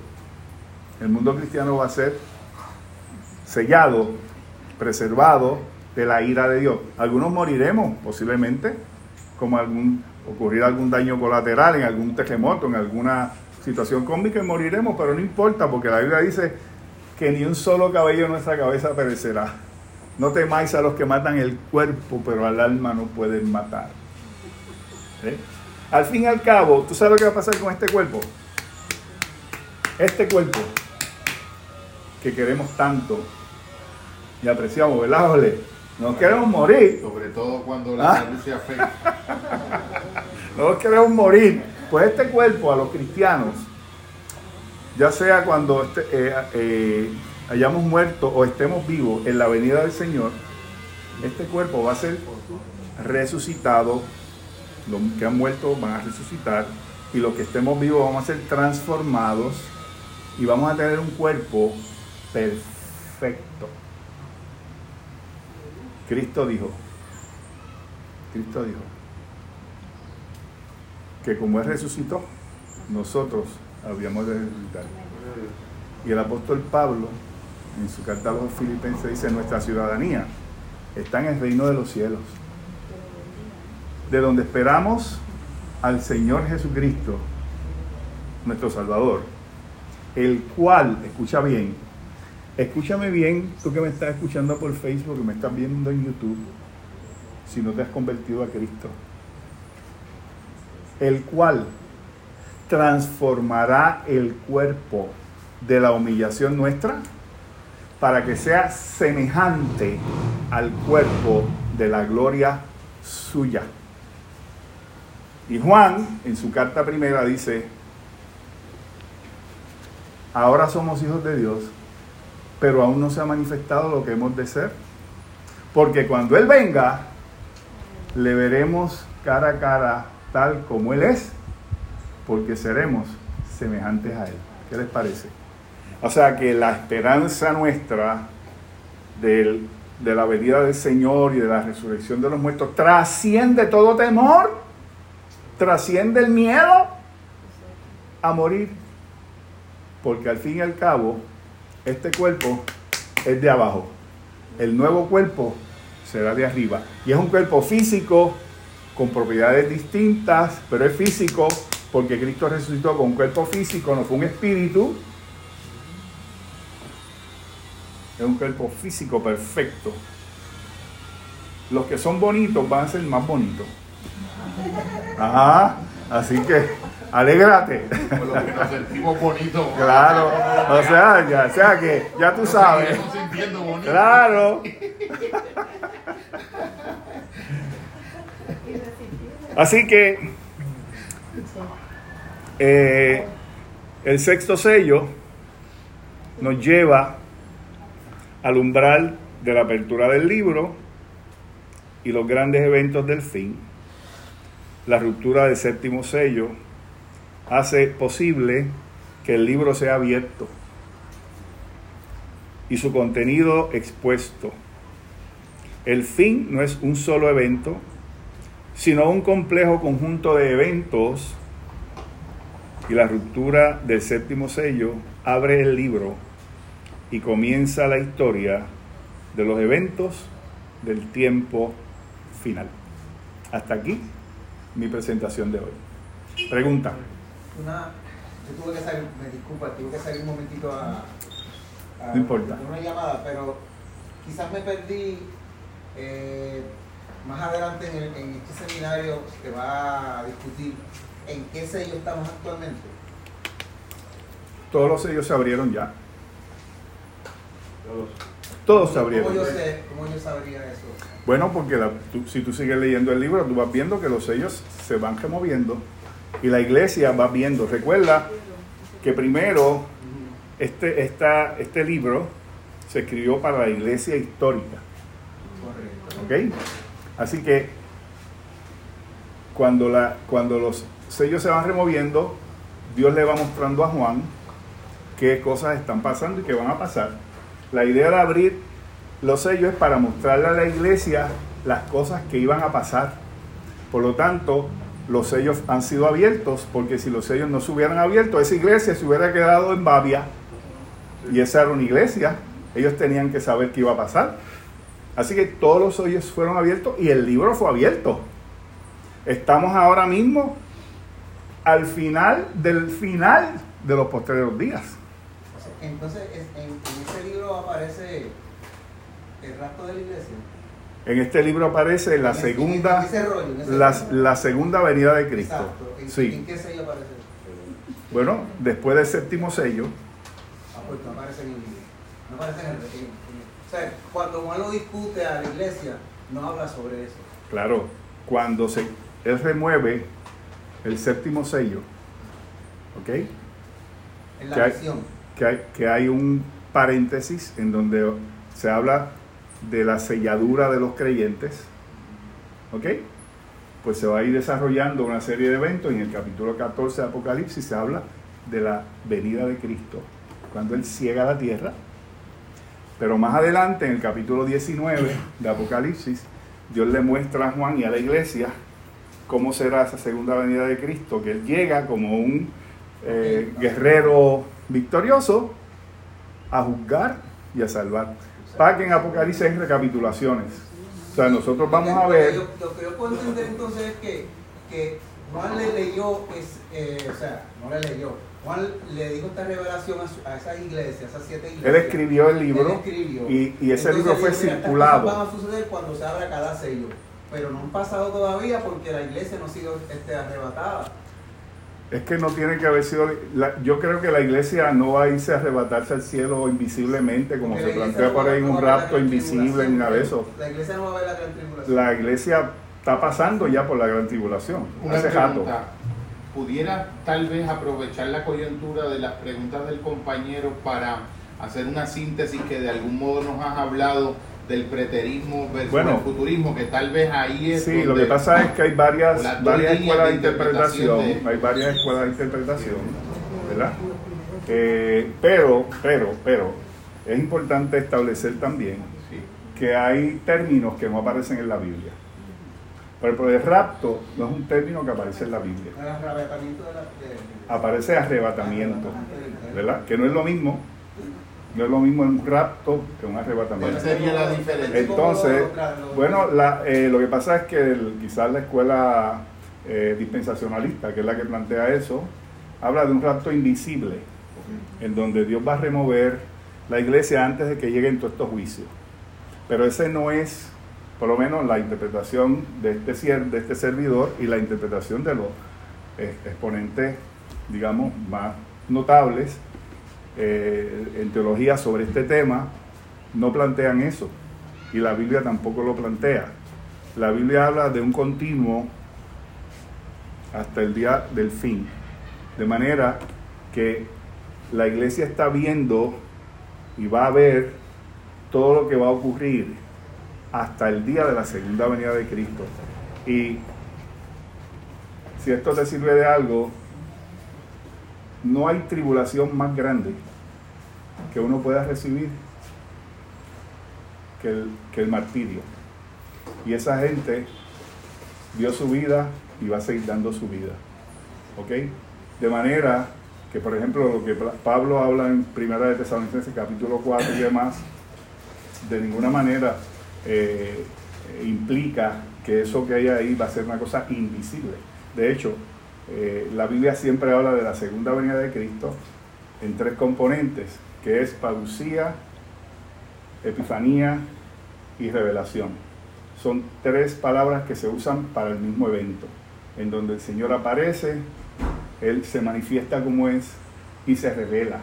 El mundo cristiano va a ser sellado, preservado de la ira de Dios. Algunos moriremos posiblemente, como algún, ocurrir algún daño colateral en algún terremoto, en alguna situación cómica, y moriremos, pero no importa, porque la Biblia dice que ni un solo cabello de nuestra cabeza perecerá. No temáis a los que matan el cuerpo, pero al alma no pueden matar. ¿Eh? Al fin y al cabo, ¿tú sabes lo que va a pasar con este cuerpo? Este cuerpo que queremos tanto y apreciamos, ¿verdad, Ole? No queremos morir, Sobre todo cuando la Ah. salud se afecta. (laughs) no queremos morir. Pues este cuerpo a los cristianos, ya sea cuando este- eh, eh, hayamos muerto o estemos vivos en la venida del Señor, este cuerpo va a ser resucitado. Los que han muerto van a resucitar y los que estemos vivos vamos a ser transformados y vamos a tener un cuerpo perfecto. Cristo dijo, Cristo dijo, que como Él resucitó, nosotros habíamos de resucitar. Y el apóstol Pablo, en su carta a los filipenses, dice, nuestra ciudadanía está en el reino de los cielos, de donde esperamos al Señor Jesucristo, nuestro Salvador, el cual, escucha bien, escúchame bien, tú que me estás escuchando por Facebook, me estás viendo en YouTube, si no te has convertido a Cristo, el cual transformará el cuerpo de la humillación nuestra para que sea semejante al cuerpo de la gloria suya. Y Juan, en su carta primera, dice, ahora somos hijos de Dios, pero aún no se ha manifestado lo que hemos de ser, porque cuando Él venga, le veremos cara a cara tal como Él es, porque seremos semejantes a Él. ¿Qué les parece? O sea que la esperanza nuestra del- de la venida del Señor y de la resurrección de los muertos trasciende todo temor, trasciende el miedo a morir, porque al fin y al cabo este cuerpo es de abajo, el nuevo cuerpo será de arriba. Y es un cuerpo físico con propiedades distintas, pero es físico porque Cristo resucitó con un cuerpo físico, no fue un espíritu. Es un cuerpo físico perfecto. Los que son bonitos van a ser más bonitos. Ajá, así que alégrate. Por lo que nos sentimos bonitos. Claro, o sea, ya, o sea que ya tú sabes. Claro. Así que eh, el sexto sello nos lleva al umbral de la apertura del libro y los grandes eventos del fin. La ruptura del séptimo sello hace posible que el libro sea abierto y su contenido expuesto. El fin no es un solo evento, sino un complejo conjunto de eventos y la ruptura del séptimo sello abre el libro y comienza la historia de los eventos del tiempo final. Hasta aquí mi presentación de hoy. Pregunta. Una, yo tuve que salir, me disculpa, tuve que salir un momentito a, a No importa. una llamada, pero quizás me perdí eh, más adelante en, el- en este seminario que va a discutir en qué sello estamos actualmente. Todos los sellos se abrieron ya. Todos se abrieron. ¿Cómo yo, sé, ¿Cómo yo sabría eso? Bueno, porque la- tú- si tú sigues leyendo el libro, tú vas viendo que los sellos se van removiendo y la iglesia va viendo. Recuerda que primero este, esta, este libro se escribió para la iglesia histórica. ¿Ok? Así que cuando, la, cuando los sellos se van removiendo, Dios le va mostrando a Juan qué cosas están pasando y qué van a pasar. La idea de abrir los sellos es para mostrarle a la iglesia las cosas que iban a pasar. Por lo tanto, los sellos han sido abiertos, porque si los sellos no se hubieran abierto, esa iglesia se hubiera quedado en Babia. Y esa era una iglesia. Ellos tenían que saber qué iba a pasar. Así que todos los sellos fueron abiertos y el libro fue abierto. Estamos ahora mismo al final del final de los posteriores días. Entonces, es- en, en ese libro aparece el rapto de la iglesia. En este libro aparece la segunda, la, segunda venida de Cristo. Exacto. ¿En, Sí. ¿En qué sello aparece? Bueno, después del séptimo sello, Ah, pues no aparece en el libro. No aparece en el en- O sea, cuando Juan lo discute a la iglesia, no habla sobre eso. claro, cuando se, él remueve el séptimo sello, ¿ok? En la ¿Qué hay? que hay, que hay un paréntesis en donde se habla de la selladura de los creyentes. ¿Ok? Pues se va a ir desarrollando una serie de eventos. En el capítulo 14 de Apocalipsis se habla de la venida de Cristo, cuando Él ciega la tierra. Pero más adelante, en el capítulo 19 de Apocalipsis, Dios le muestra a Juan y a la iglesia cómo será esa segunda venida de Cristo, que Él llega como un eh, guerrero victorioso a juzgar y a salvar. Que en Apocalipsis hay recapitulaciones. O sea, nosotros vamos a Lo que ver, yo- Lo que yo puedo entender entonces es que, que Juan le leyó, es, eh, o sea, no le leyó. Juan le dijo esta revelación a, su- a esas iglesias, a esas siete iglesias. él escribió el libro escribió. y, y ese Entonces libro fue dijo, "Mira, estas circulado. van a suceder cuando se abra cada sello. Pero no han pasado todavía porque la iglesia no ha sido este, arrebatada. Es que no tiene que haber sido. la- yo creo que la iglesia no va a irse a arrebatarse al cielo invisiblemente, como se plantea por ahí no un rapto invisible ni nada de eso. La iglesia no va a ver la gran tribulación. La iglesia está pasando ya por la gran tribulación. Una Hace rato. ¿Pudiera tal vez aprovechar la coyuntura de las preguntas del compañero para hacer una síntesis que de algún modo nos has hablado del preterismo versus Bueno. el futurismo, que tal vez ahí es Sí, lo que pasa es que hay varias, varias escuelas de interpretación, de- hay varias escuelas de interpretación, ¿verdad? Eh, pero, pero, pero, es importante establecer también que hay términos que no aparecen en la Biblia. Por ejemplo, el rapto no es un término que aparece en la Biblia. Aparece arrebatamiento, ¿verdad? Que no es lo mismo, no es lo mismo un rapto que un arrebatamiento. ¿Cuál sería la diferencia? Entonces, bueno, la- eh, lo que pasa es que quizás la escuela eh, dispensacionalista, que es la que plantea eso, habla de un rapto invisible, en donde Dios va a remover la iglesia antes de que lleguen todos estos juicios. Pero ese no es, por lo menos, la interpretación de este, de este servidor y la interpretación de los eh, exponentes, digamos, más notables eh, en teología sobre este tema, no plantean eso. Y la Biblia tampoco lo plantea. La Biblia habla de un continuo hasta el día del fin. De manera que la iglesia está viendo y va a ver todo lo que va a ocurrir hasta el día de la segunda venida de Cristo. Y si esto te sirve de algo, no hay tribulación más grande que uno pueda recibir que el, martirio. Y esa gente dio su vida y va a seguir dando su vida. ¿Ok? De manera que, por ejemplo, lo que Pablo habla en Primera de Tesalonicenses capítulo 4 y demás, de ninguna manera eh, implica que eso que hay ahí va a ser una cosa invisible. De hecho, Eh, la Biblia siempre habla de la segunda venida de Cristo en tres componentes, que es parucía, epifanía y revelación. Son tres palabras que se usan para el mismo evento, en donde el Señor aparece, Él se manifiesta como es y se revela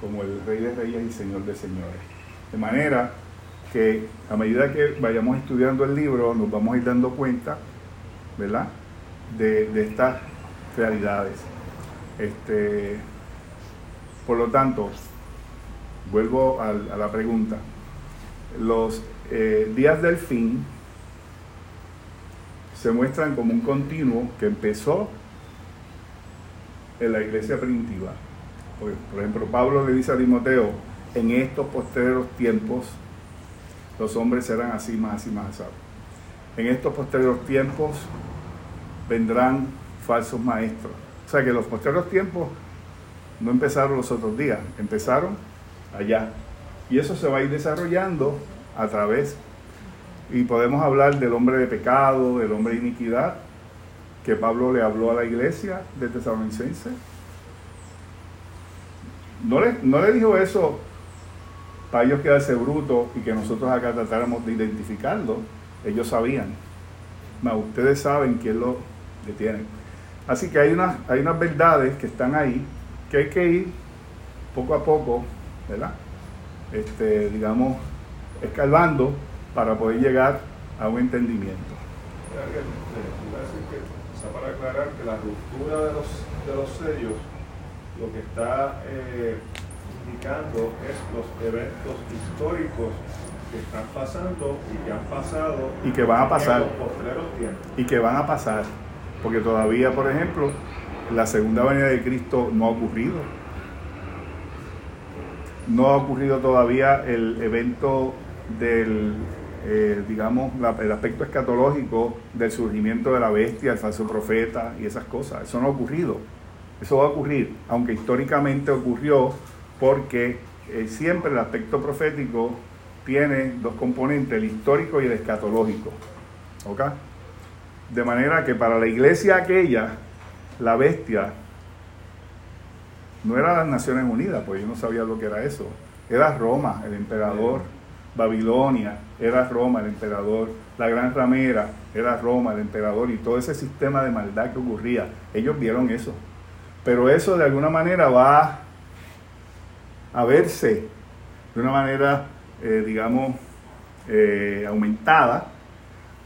como el Rey de Reyes y Señor de Señores. De manera que a medida que vayamos estudiando el libro nos vamos a ir dando cuenta, ¿verdad? De, de estas realidades. Este, por lo tanto, vuelvo a, la pregunta. Los eh, días del fin se muestran como un continuo que empezó en la iglesia primitiva. Por, ejemplo, Pablo le dice a Timoteo, en estos posteriores tiempos los hombres serán así más y más asados. En estos posteriores tiempos vendrán falsos maestros. O sea que los posteriores tiempos no empezaron los otros días, empezaron allá. Y eso se va a ir desarrollando a través, y podemos hablar del hombre de pecado, del hombre de iniquidad, que Pablo le habló a la iglesia de Tesalonicense. No le, no le dijo eso para ellos quedarse brutos y que nosotros acá tratáramos de identificarlo. Ellos sabían. Ustedes saben quién lo detiene. Así que hay unas, hay unas verdades que están ahí que hay que ir poco a poco, ¿verdad? Este, digamos, escalando para poder llegar a un entendimiento. Está para aclarar que la ruptura de los, de los sellos lo que está eh, indicando es los eventos históricos que están pasando y que han pasado Y que van a pasar. en los. Y que van a pasar. Porque todavía, por ejemplo, la segunda venida de Cristo no ha ocurrido. No ha ocurrido todavía el evento del, eh, digamos, el aspecto escatológico del surgimiento de la bestia, el falso profeta y esas cosas. Eso no ha ocurrido. Eso va a ocurrir, aunque históricamente ocurrió porque eh, siempre el aspecto profético tiene dos componentes, el histórico y el escatológico. ¿Ok? De manera que para la iglesia aquella, la bestia no era las Naciones Unidas, pues yo no sabía lo que era eso. Era Roma, el emperador. Babilonia, era Roma, el emperador. La gran ramera, era Roma, el emperador. Y todo ese sistema de maldad que ocurría. Ellos vieron eso. Pero eso de alguna manera va a verse de una manera, eh, digamos, eh, aumentada,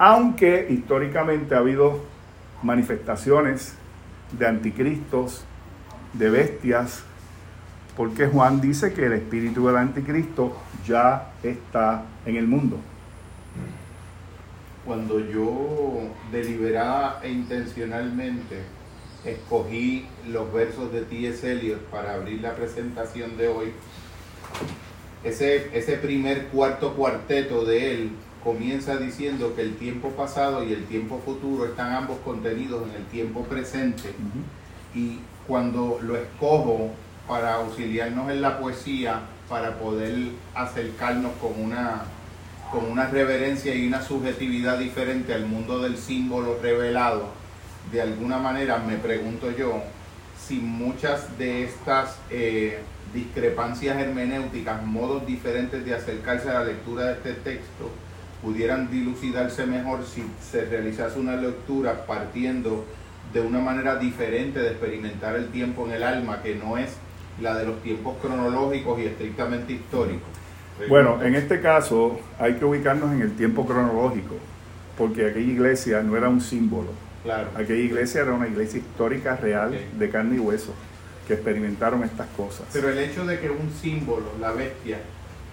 aunque históricamente ha habido manifestaciones de anticristos, de bestias, porque Juan dice que el espíritu del anticristo ya está en el mundo. Cuando yo deliberada e intencionalmente escogí los versos de T.S. Eliot para abrir la presentación de hoy, ese, ese primer cuarto cuarteto de él comienza diciendo que el tiempo pasado y el tiempo futuro están ambos contenidos en el tiempo presente. Y cuando lo escojo para auxiliarnos en la poesía, para poder acercarnos con una, con una reverencia y una subjetividad diferente al mundo del símbolo revelado, de alguna manera me pregunto yo si muchas de estas eh, discrepancias hermenéuticas, modos diferentes de acercarse a la lectura de este texto, pudieran dilucidarse mejor si se realizase una lectura partiendo de una manera diferente de experimentar el tiempo en el alma, que no es la de los tiempos cronológicos y estrictamente históricos. Bueno, en este caso hay que ubicarnos en el tiempo cronológico, porque aquella iglesia no era un símbolo. Claro. Aquella iglesia era una iglesia histórica real de carne y hueso, que experimentaron estas cosas. Pero el hecho de que un símbolo, la bestia,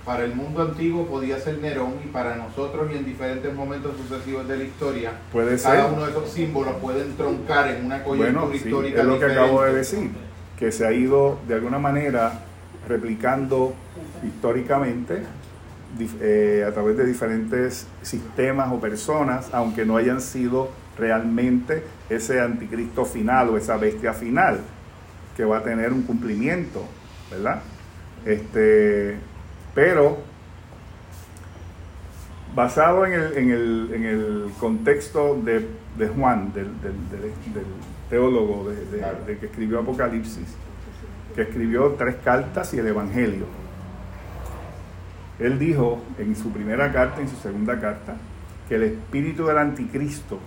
para el mundo antiguo podía ser Nerón y para nosotros y en diferentes momentos sucesivos de la historia, Puede ser. cada uno de esos símbolos puede entroncar en una coyuntura Bueno, sí, histórica es lo que acabo de diferente. decir, que se ha ido de alguna manera replicando históricamente eh, a través de diferentes sistemas o personas, aunque no hayan sido realmente ese anticristo final o esa bestia final que va a tener un cumplimiento, ¿verdad? Este, pero basado en el, en el, en el contexto de, de Juan, del, del- del- del- teólogo de, de- Claro. de que escribió Apocalipsis, que escribió tres cartas y el Evangelio. Él dijo en su primera carta en su segunda carta que el espíritu del anticristo,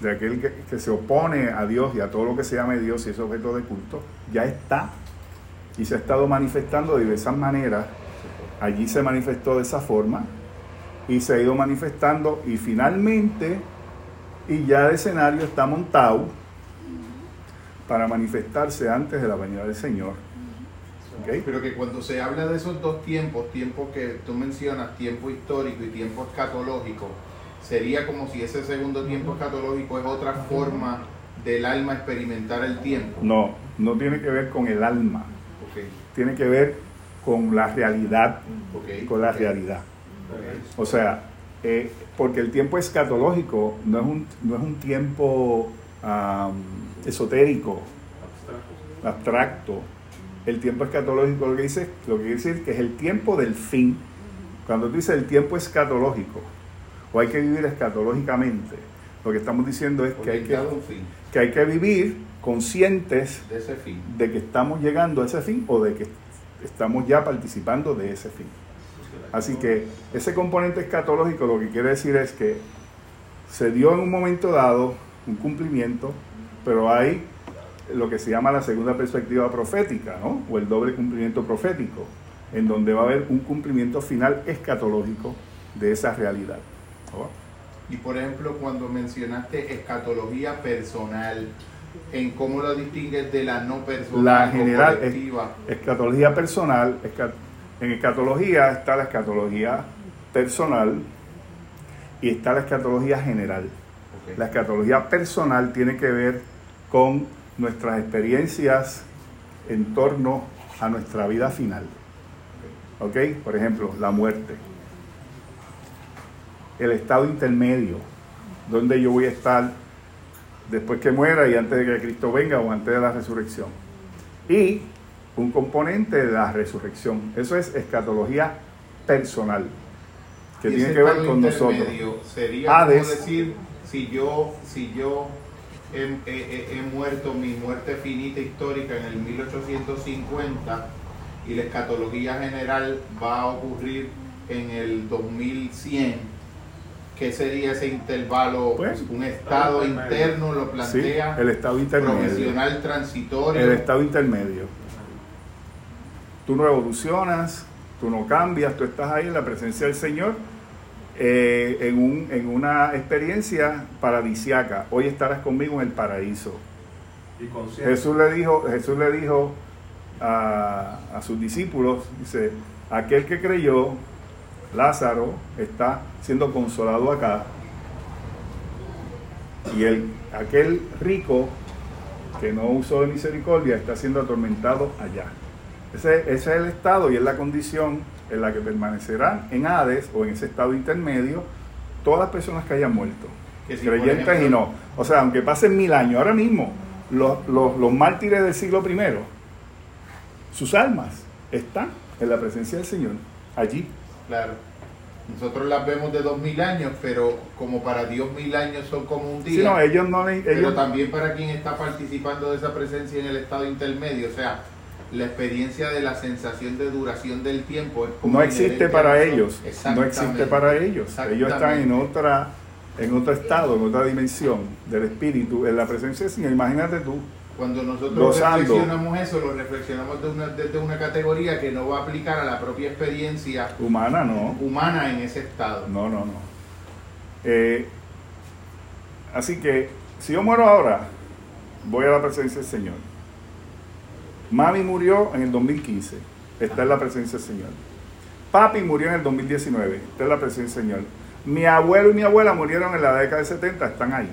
de aquel que, que se opone a Dios y a todo lo que se llame Dios y es objeto de culto, ya está y se ha estado manifestando de diversas maneras. Allí se manifestó de esa forma y se ha ido manifestando y finalmente y ya el escenario está montado para manifestarse antes de la venida del Señor. ¿Ok? Pero que cuando se habla de esos dos tiempos, tiempo que tú mencionas, tiempo histórico y tiempo escatológico, sería como si ese segundo tiempo escatológico es otra forma del alma experimentar el tiempo. No, no tiene que ver con el alma, Tiene que ver con la realidad, ok. con la realidad. O sea, eh, porque el tiempo escatológico no es un, no es un tiempo esotérico, abstracto. El tiempo escatológico lo que dice, lo que quiere decir que es el tiempo del fin. Cuando tú dices el tiempo escatológico, o hay que vivir escatológicamente, lo que estamos diciendo es hay que hay que vivir conscientes de ese fin. de que estamos llegando a ese fin o de que estamos ya participando de ese fin. Así que ese componente escatológico lo que quiere decir es que se dio en un momento dado un cumplimiento, pero hay lo que se llama la segunda perspectiva profética, ¿no? O el doble cumplimiento profético, en donde va a haber un cumplimiento final escatológico de esa realidad. ¿no? Y por ejemplo, cuando mencionaste escatología personal, ¿en cómo lo distingues de la no personal La o general es- colectiva? Escatología personal, en escatología está la escatología personal y está la escatología general. La escatología personal tiene que ver con nuestras experiencias en torno a nuestra vida final. ¿Ok? Por ejemplo, la muerte. El estado intermedio, donde yo voy a estar después que muera y antes de que Cristo venga o antes de la resurrección. Y un componente de la resurrección. Eso es escatología personal, que tiene que ver con nosotros. Sería Hades. como decir, si yo, si yo he- he muerto mi muerte finita histórica en el 1850 y la escatología general va a ocurrir en el 2100, ¿qué sería ese intervalo? Pues, un estado interno lo Sí, plantea, el estado intermedio. profesional transitorio. El estado intermedio. Tú no evolucionas, tú no cambias, tú estás ahí en la presencia del Señor eh, en, un- en una experiencia paradisiaca. Hoy estarás conmigo en el paraíso. Y. Jesús le dijo, Jesús le dijo a, a sus discípulos, dice, aquel que creyó, Lázaro, está siendo consolado acá. Y el, aquel rico que no usó de misericordia está siendo atormentado allá. Ese, ese es el estado y es la condición en la que permanecerán en Hades o en ese estado intermedio todas las personas que hayan muerto, Que si, por creyentes ejemplo, y no. O sea, aunque pasen mil años, ahora mismo los, los, los mártires del siglo I, sus almas están en la presencia del Señor, allí. Claro. Nosotros las vemos de dos mil años, pero como para Dios mil años son como un día. No, ellos no le- Pero también para quien está participando de esa presencia en el estado intermedio, o sea, la experiencia de la sensación de duración del tiempo es como no existe para ellos, no existe para ellos. Ellos están en otra, en otro estado, en otra dimensión del espíritu, en la presencia del Señor. Imagínate tú, Cuando nosotros Gozando. reflexionamos eso, lo reflexionamos de una- desde una categoría que no va a aplicar a la propia experiencia humana no, humana en ese estado. no, no, no. Eh, así que, si yo muero ahora, voy a la presencia del Señor. Mami murió en el 2015, está en la presencia del Señor. Papi murió en el 2019, está en la presencia del Señor. Mi abuelo y mi abuela murieron en la década del 70, están ahí.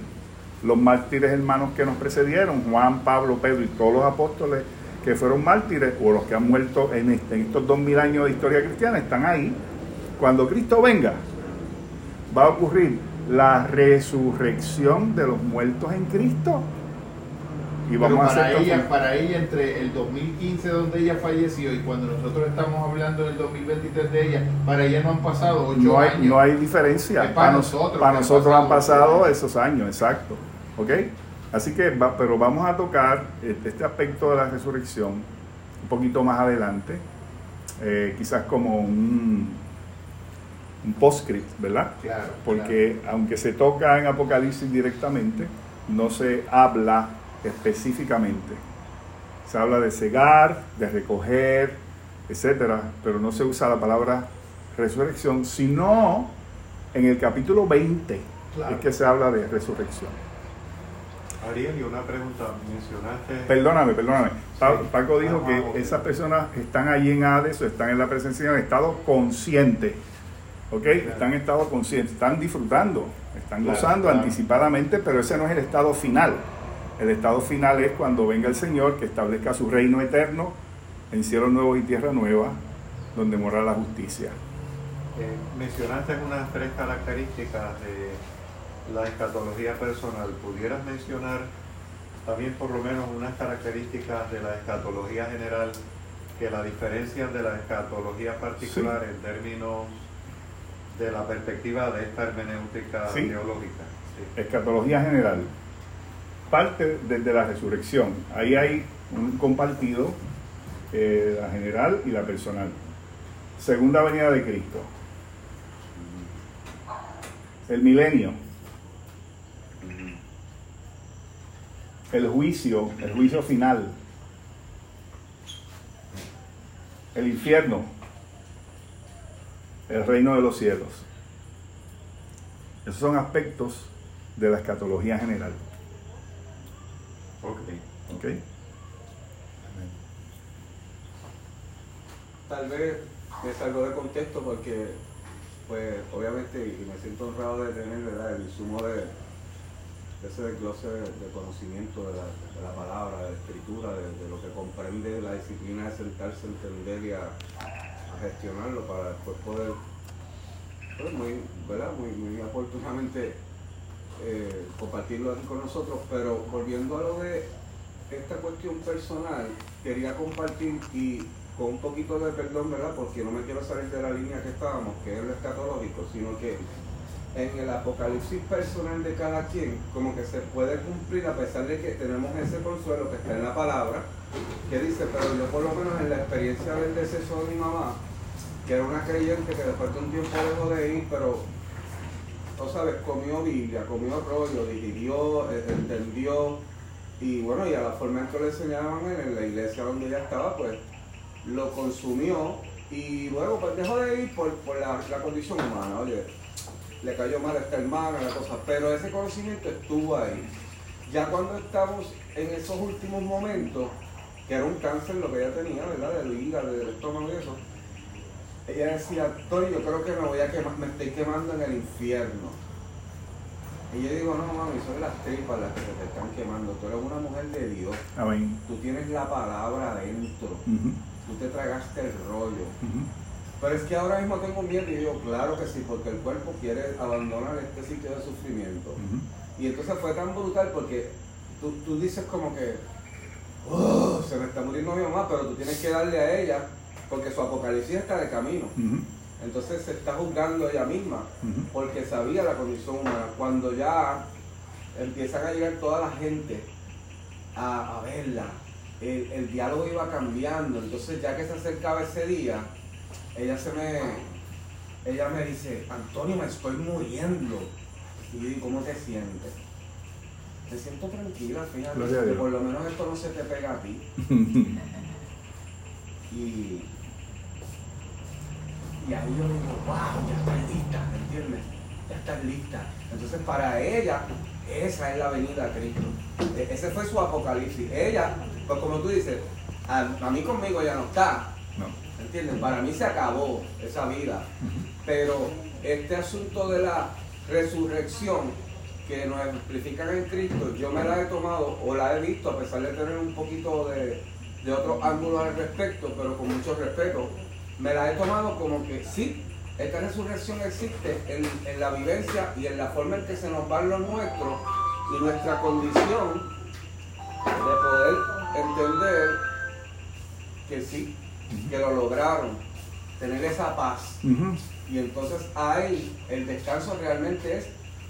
Los mártires hermanos que nos precedieron, Juan, Pablo, Pedro y todos los apóstoles que fueron mártires o los que han muerto en, este- en estos dos mil años de historia cristiana, están ahí. Cuando Cristo venga, va a ocurrir la resurrección de los muertos en Cristo. Y Pero vamos a para hacer ella, para ella, entre el 2015 donde ella falleció y cuando nosotros estamos hablando del 2023 de ella, para ella no han pasado ocho no hay, años. no hay diferencia. Es para nos- nosotros para han nosotros han pasado pasado ocho esos años, exacto. ¿Ok? Así que, va- pero vamos a tocar este este aspecto de la resurrección un poquito más adelante, eh, quizás como un, un postscript, ¿verdad? Claro. Porque aunque se toca en Apocalipsis directamente, no se habla específicamente. Se habla de cegar, de recoger, etcétera, pero no se usa la palabra resurrección, sino en el capítulo 20 Claro. es que se habla de resurrección. Ariel, y una pregunta. Mencionaste. Perdóname, perdóname. Sí. Paco dijo Ah, que esas personas están allí en Hades o están en la presencia en estado consciente. ¿Ok? Están en estado consciente, están disfrutando, están Claro, gozando claro. anticipadamente, pero ese no es el estado final. El estado final es cuando venga el Señor que establezca su reino eterno en cielo nuevo y tierra nueva, donde mora la justicia. Eh, mencionaste unas tres características de la escatología personal. ¿Pudieras mencionar también por lo menos unas características de la escatología general que la diferencian de la escatología particular en términos de la perspectiva de esta hermenéutica Sí. teológica? Sí. Escatología general. Parte desde la resurrección. Ahí hay un compartido, eh, la general y la personal. Segunda venida de Cristo. El milenio. El juicio, el juicio final. El infierno. El reino de los cielos. Esos son aspectos de la escatología general. Ok. ¿ok? Tal vez me salgo de contexto porque, pues, obviamente, y me siento honrado de tener ¿verdad? el insumo de, de ese desglose de, conocimiento de la, palabra, de la escritura, de, lo que comprende la disciplina de sentarse, entender y a, a gestionarlo para después poder, pues, muy, ¿verdad? Muy, muy oportunamente eh, compartirlo aquí con nosotros. Pero volviendo a lo de esta cuestión personal, quería compartir y con un poquito de perdón, ¿verdad? Porque no me quiero salir de la línea que estábamos, que es lo escatológico, sino que en el apocalipsis personal de cada quien, como que se puede cumplir a pesar de que tenemos ese consuelo que está en la palabra, que dice, pero yo por lo menos en la experiencia del deceso de mi mamá, que era una creyente que después de un tiempo dejó de ir, pero, tú sabes, comió Biblia, comió rollo, digirió, eh, entendió, y bueno, y a la forma en que le enseñaban en la iglesia donde ella estaba, pues lo consumió y luego pues dejó de ir por, por la condición humana, oye, le cayó mal a esta hermana, la cosa, pero ese conocimiento estuvo ahí. Ya cuando estamos en esos últimos momentos, que era un cáncer lo que ella tenía, ¿verdad? Del hígado, del estómago y eso, ella decía, Tony, yo creo que me voy a quemar, me estoy quemando en el infierno. Y yo digo, no mami, son las tripas las que se te están quemando. Tú eres una mujer de Dios. Amén. Tú tienes la palabra adentro. Tú te tragaste el rollo. Pero es que ahora mismo tengo miedo y digo, claro que sí, porque el cuerpo quiere abandonar este sitio de sufrimiento. Y entonces fue tan brutal porque tú, tú dices como que, "Oh, se me está muriendo mi mamá, pero tú tienes que darle a ella porque su apocalipsis está de camino. Entonces se está juzgando ella misma porque sabía la condición humana. Cuando ya empiezan a llegar toda la gente a, a verla, el, el diálogo iba cambiando. Entonces ya que se acercaba ese día, ella se me, ella me dice, Antonio, me estoy muriendo. Y yo digo, ¿cómo te sientes? Me siento tranquila, fíjate, que por lo menos esto no se te pega a ti. (laughs) Y, y ahí yo digo, wow, ya estás lista, ¿me entiendes? Ya estás lista. Entonces para ella, esa es la venida a Cristo. E- Ese fue su apocalipsis. Ella, pues como tú dices, a, a mí conmigo ya no está. Para mí se acabó esa vida. Pero este asunto de la resurrección que nos explican en Cristo, yo me la he tomado o la he visto a pesar de tener un poquito de, de otro ángulo al respecto, pero con mucho respeto, me la he tomado como que sí, esta resurrección existe en, en la vivencia y en la forma en que se nos van los nuestros y nuestra condición de poder entender que sí, que lo lograron, tener esa paz. Y entonces ahí el descanso realmente es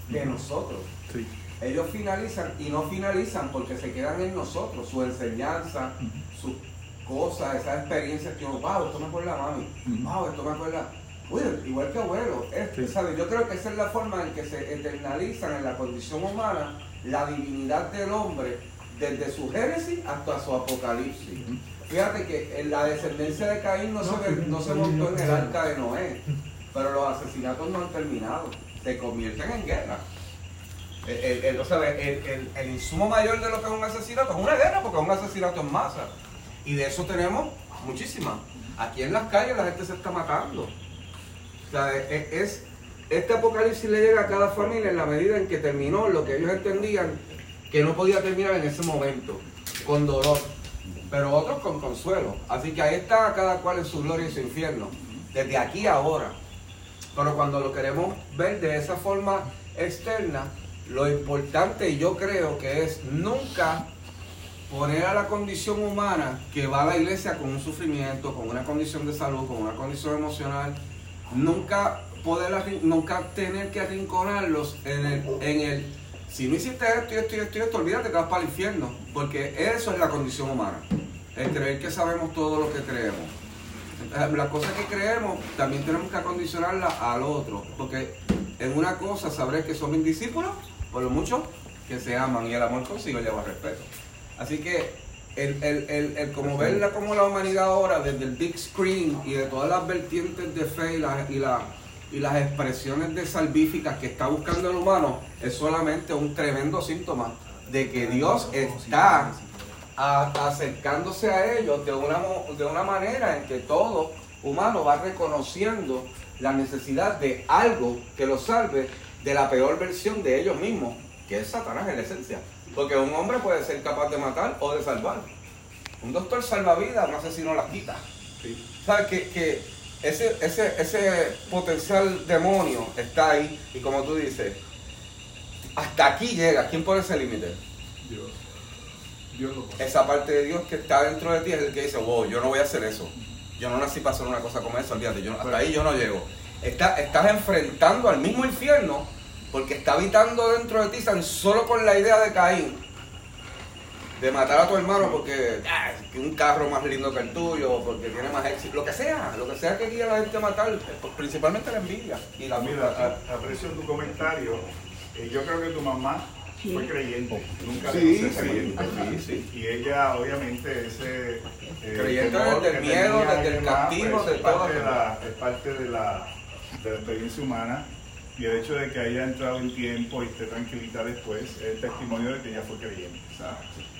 de nosotros. Sí. ellos finalizan y no finalizan porque se quedan en nosotros, su enseñanza, sus cosas, esas experiencias que wow, esto me acuerda a mami, wow, esto me acuerda, uy, igual que abuelo, este, ¿sabes? Yo creo que esa es la forma en que se eternalizan en la condición humana la divinidad del hombre desde su génesis hasta su apocalipsis. Fíjate que en la descendencia de Caín no, se, ve- no se montó en el arca de Noé, pero los asesinatos no han terminado, se convierten en guerra. El, el- el- o sea, el- insumo mayor de lo que es un asesinato es una guerra, porque es un asesinato en masa. Y de eso tenemos muchísimas. Aquí en las calles la gente se está matando. O sea, es, es- este apocalipsis le llega a cada familia en la medida en que terminó lo que ellos entendían que no podía terminar en ese momento, con dolor, pero otros con consuelo. Así que ahí está cada cual en su gloria y su infierno, desde aquí a ahora. Pero cuando lo queremos ver de esa forma externa, lo importante yo creo que es nunca poner a la condición humana que va a la iglesia con un sufrimiento, con una condición de salud, con una condición emocional, nunca poder nunca tener que arrinconarlos en el, en el si no hiciste esto y esto y esto y esto, olvídate que vas para el infierno, porque eso es la condición humana, el creer que sabemos todo lo que creemos. Eh, Las cosas que creemos también tenemos que acondicionarlas al otro, porque en una cosa sabré que son mis discípulos, por lo mucho que se aman y el amor consigo lleva respeto. Así que el, el, el, el como verla como la humanidad ahora desde el big screen y de todas las vertientes de fe y, la- y, la- y las expresiones de salvíficas que está buscando el humano es solamente un tremendo síntoma de que Dios está a- acercándose a ellos de una, de una manera en que todo humano va reconociendo la necesidad de algo que los salve de la peor versión de ellos mismos, que es Satanás en la esencia. Porque un hombre puede ser capaz de matar o de salvar. Un doctor salva vidas, un asesino las quita. ¿Sabes? Que, que ese, ese, ese potencial demonio está ahí y como tú dices, hasta aquí llega. ¿Quién pone ese límite? Dios. Dios lo pone. esa parte de Dios que está dentro de ti es el que dice, wow, yo no voy a hacer eso. Yo no nací para hacer una cosa como esa, olvídate, yo, hasta ahí yo no llego. Está- estás enfrentando al mismo infierno porque está habitando dentro de ti tan solo con la idea de Caín. De matar a tu hermano porque ah, un carro más lindo que el tuyo, porque tiene más éxito, lo que sea, lo que sea que guía a la gente a matar, pues, principalmente la envidia y la Mira, a- aprecio tu comentario. Eh, yo creo que tu mamá fue creyente. Nunca Sí, de ser sí, creyente. sí, Y ella, obviamente, ese. eh, Creyente temor desde el que miedo, desde el castigo, pues, de todo. de la, es parte de la, de la experiencia humana. Y el hecho de que haya entrado en tiempo y esté tranquilita después es testimonio de que ella fue creyente.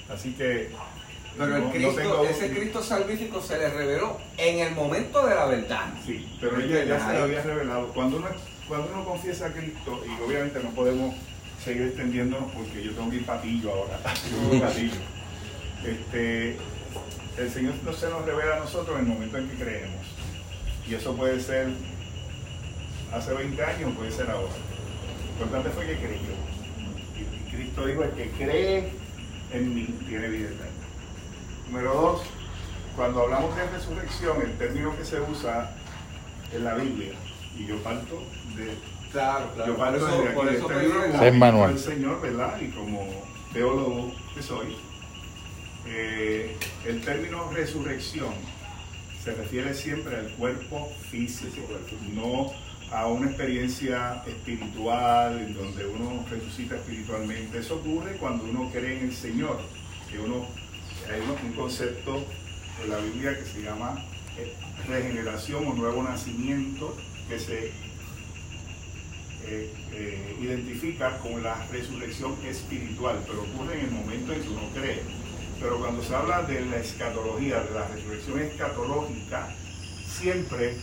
Así que. Pero no- el no Cristo, tengo- ese Cristo salvífico se le reveló en el momento de la verdad. Sí, pero ella ya se lo había revelado. Cuando uno, cuando uno confiesa a Cristo, y obviamente no podemos seguir extendiéndonos porque yo tengo que ir patillo ahora, (laughs) yo patillo. Este, el Señor no se nos revela a nosotros en el momento en que creemos. Y eso puede ser hace 20 años, puede ser ahora. Lo importante fue que creyó. Y Cristo dijo, el que cree en mí tiene vida eterna. Número dos, cuando hablamos de resurrección, el término que se usa en la Biblia, y yo parto de, Claro, yo claro. Por parto eso, de aquí, por de eso este libro el- como Es manual. el Señor, ¿verdad? Y como teólogo que soy, eh, el término resurrección se refiere siempre al cuerpo físico, no a una experiencia espiritual en donde uno resucita espiritualmente. Eso ocurre cuando uno cree en el Señor, que uno hay un concepto en la Biblia que se llama eh, regeneración o nuevo nacimiento, que se eh, eh, identifica con la resurrección espiritual, pero ocurre en el momento en que uno cree. Pero cuando se habla de la escatología, de la resurrección escatológica, siempre,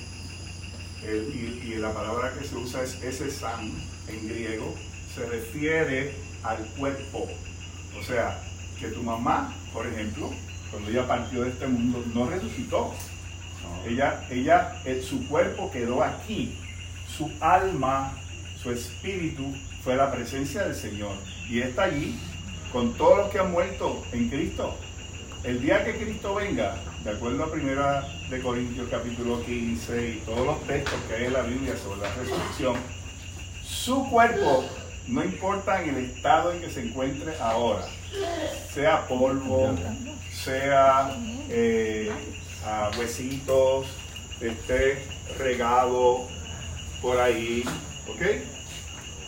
y, y la palabra que se usa es ese san en griego, se refiere al cuerpo. O sea, que tu mamá, por ejemplo, cuando ella partió de este mundo, no resucitó. Ella, ella, eh, su cuerpo quedó aquí. Su alma, su espíritu fue la presencia del Señor. Y está allí con todos los que han muerto en Cristo. El día que Cristo venga, de acuerdo a Primera de Corintios capítulo 15 y todos los textos que hay en la Biblia sobre la resurrección, su cuerpo no importa en el estado en que se encuentre ahora, sea polvo, sea eh, huesitos, esté regado por ahí, ¿ok?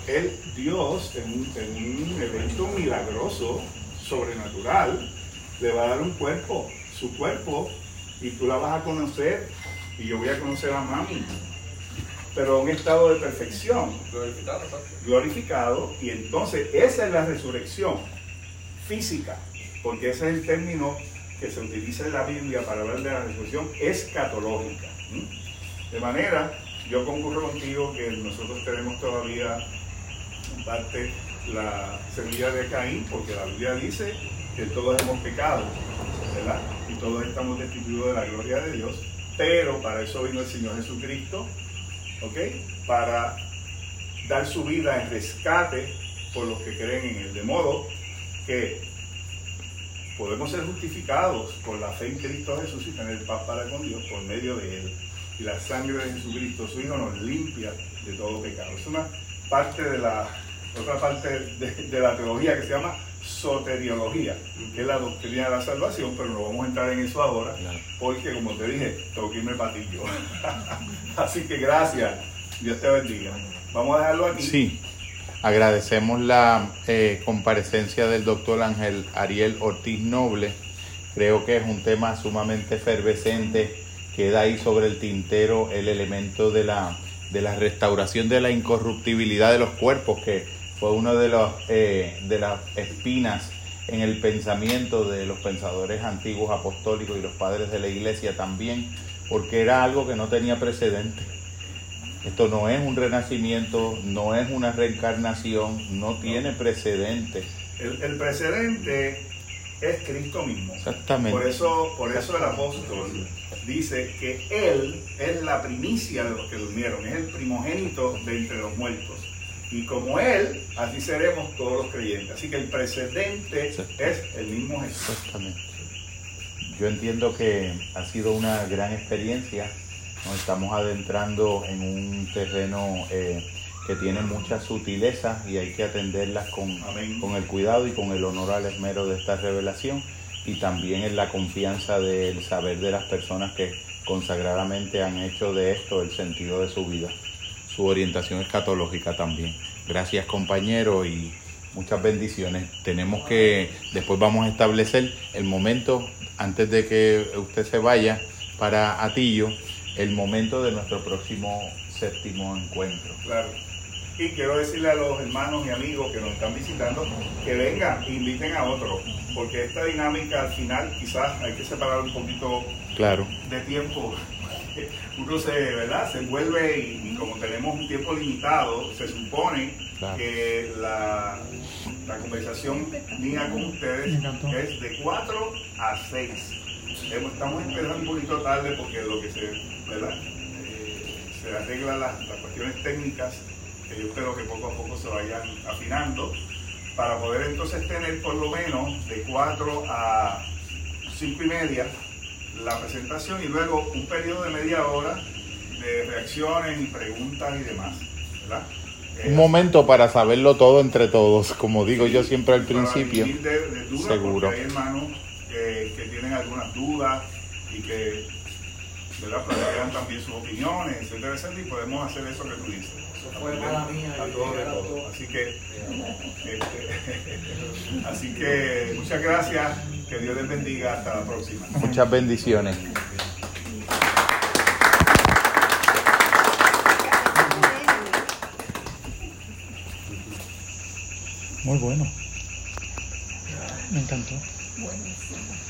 El Dios en un evento milagroso, sobrenatural, le va a dar un cuerpo, su cuerpo, y tú la vas a conocer, y yo voy a conocer a mami, pero en un estado de perfección, Glorificado, glorificado, y entonces esa es la resurrección física, porque ese es el término que se utiliza en la Biblia para hablar de la resurrección escatológica. De manera, yo concurro contigo que nosotros tenemos todavía en parte la semilla de Caín, porque la Biblia dice que todos hemos pecado, ¿verdad? Y todos estamos destituidos de la gloria de Dios, pero para eso vino el Señor Jesucristo, ¿ok? Para dar su vida en rescate por los que creen en Él. De modo que podemos ser justificados por la fe en Cristo Jesús y tener paz para con Dios por medio de Él. Y la sangre de Jesucristo, su Hijo, nos limpia de todo pecado. Es una parte de la, otra parte de, de la teología que se llama soteriología, que es la doctrina de la salvación, pero no vamos a entrar en eso ahora, porque como te dije, tengo que irme para ti yo. Así que gracias, Dios te bendiga. Vamos a dejarlo aquí. Sí, agradecemos la eh, comparecencia del doctor Ángel Ariel Ortiz Noble. Creo que es un tema sumamente efervescente. Queda ahí sobre el tintero el elemento de la, de la restauración de la incorruptibilidad de los cuerpos, que fue una de, los, eh, de las espinas en el pensamiento de los pensadores antiguos apostólicos y los padres de la iglesia también, porque era algo que no tenía precedente. Esto no es un renacimiento, no es una reencarnación, no tiene precedente. El, el precedente es Cristo mismo. Exactamente. Por eso, por eso el apóstol dice que Él es la primicia de los que durmieron, es el primogénito de entre los muertos. Y como Él, así seremos todos los creyentes. Así que el precedente es el mismo Jesús. Exactamente. Yo entiendo que ha sido una gran experiencia. Nos estamos adentrando en un terreno eh, que tiene muchas sutilezas y hay que atenderlas con, Amén. con el cuidado y con el honor al esmero de esta revelación y también en la confianza del saber de las personas que consagradamente han hecho de esto el sentido de su vida, su orientación escatológica también. Gracias compañero y muchas bendiciones. Tenemos que, después vamos a establecer el momento, antes de que usted se vaya para Atillo, el momento de nuestro próximo séptimo encuentro. Claro. Y quiero decirle a los hermanos y amigos que nos están visitando que vengan, inviten a otros, porque esta dinámica al final quizás hay que separar un poquito Claro. de tiempo. (laughs) Uno se, ¿verdad? se envuelve y, y como tenemos un tiempo limitado, se supone Claro. que la, la conversación mía con ustedes es de 4 a 6. Estamos empezando un poquito tarde porque lo que se, ¿verdad? Eh, se arreglan las, las cuestiones técnicas que yo espero que poco a poco se vayan afinando para poder entonces tener por lo menos de 4 a 5 y media la presentación y luego un periodo de media hora de reacciones y preguntas y demás. ¿verdad? Un momento para saberlo todo entre todos, como digo yo siempre al principio. de, de dudas, Seguro. porque hay hermanos que, que tienen algunas dudas y que ¿verdad? plantean también sus opiniones, etcétera, etcétera, y podemos hacer eso que tú dices. Eso fue mala mía, A yo todo de llegué a todo. todo. Así que, (laughs) este, (laughs) así que muchas gracias, que Dios les bendiga, hasta la próxima. Muchas bendiciones. Muy bueno. Me encantó. Buenísimo.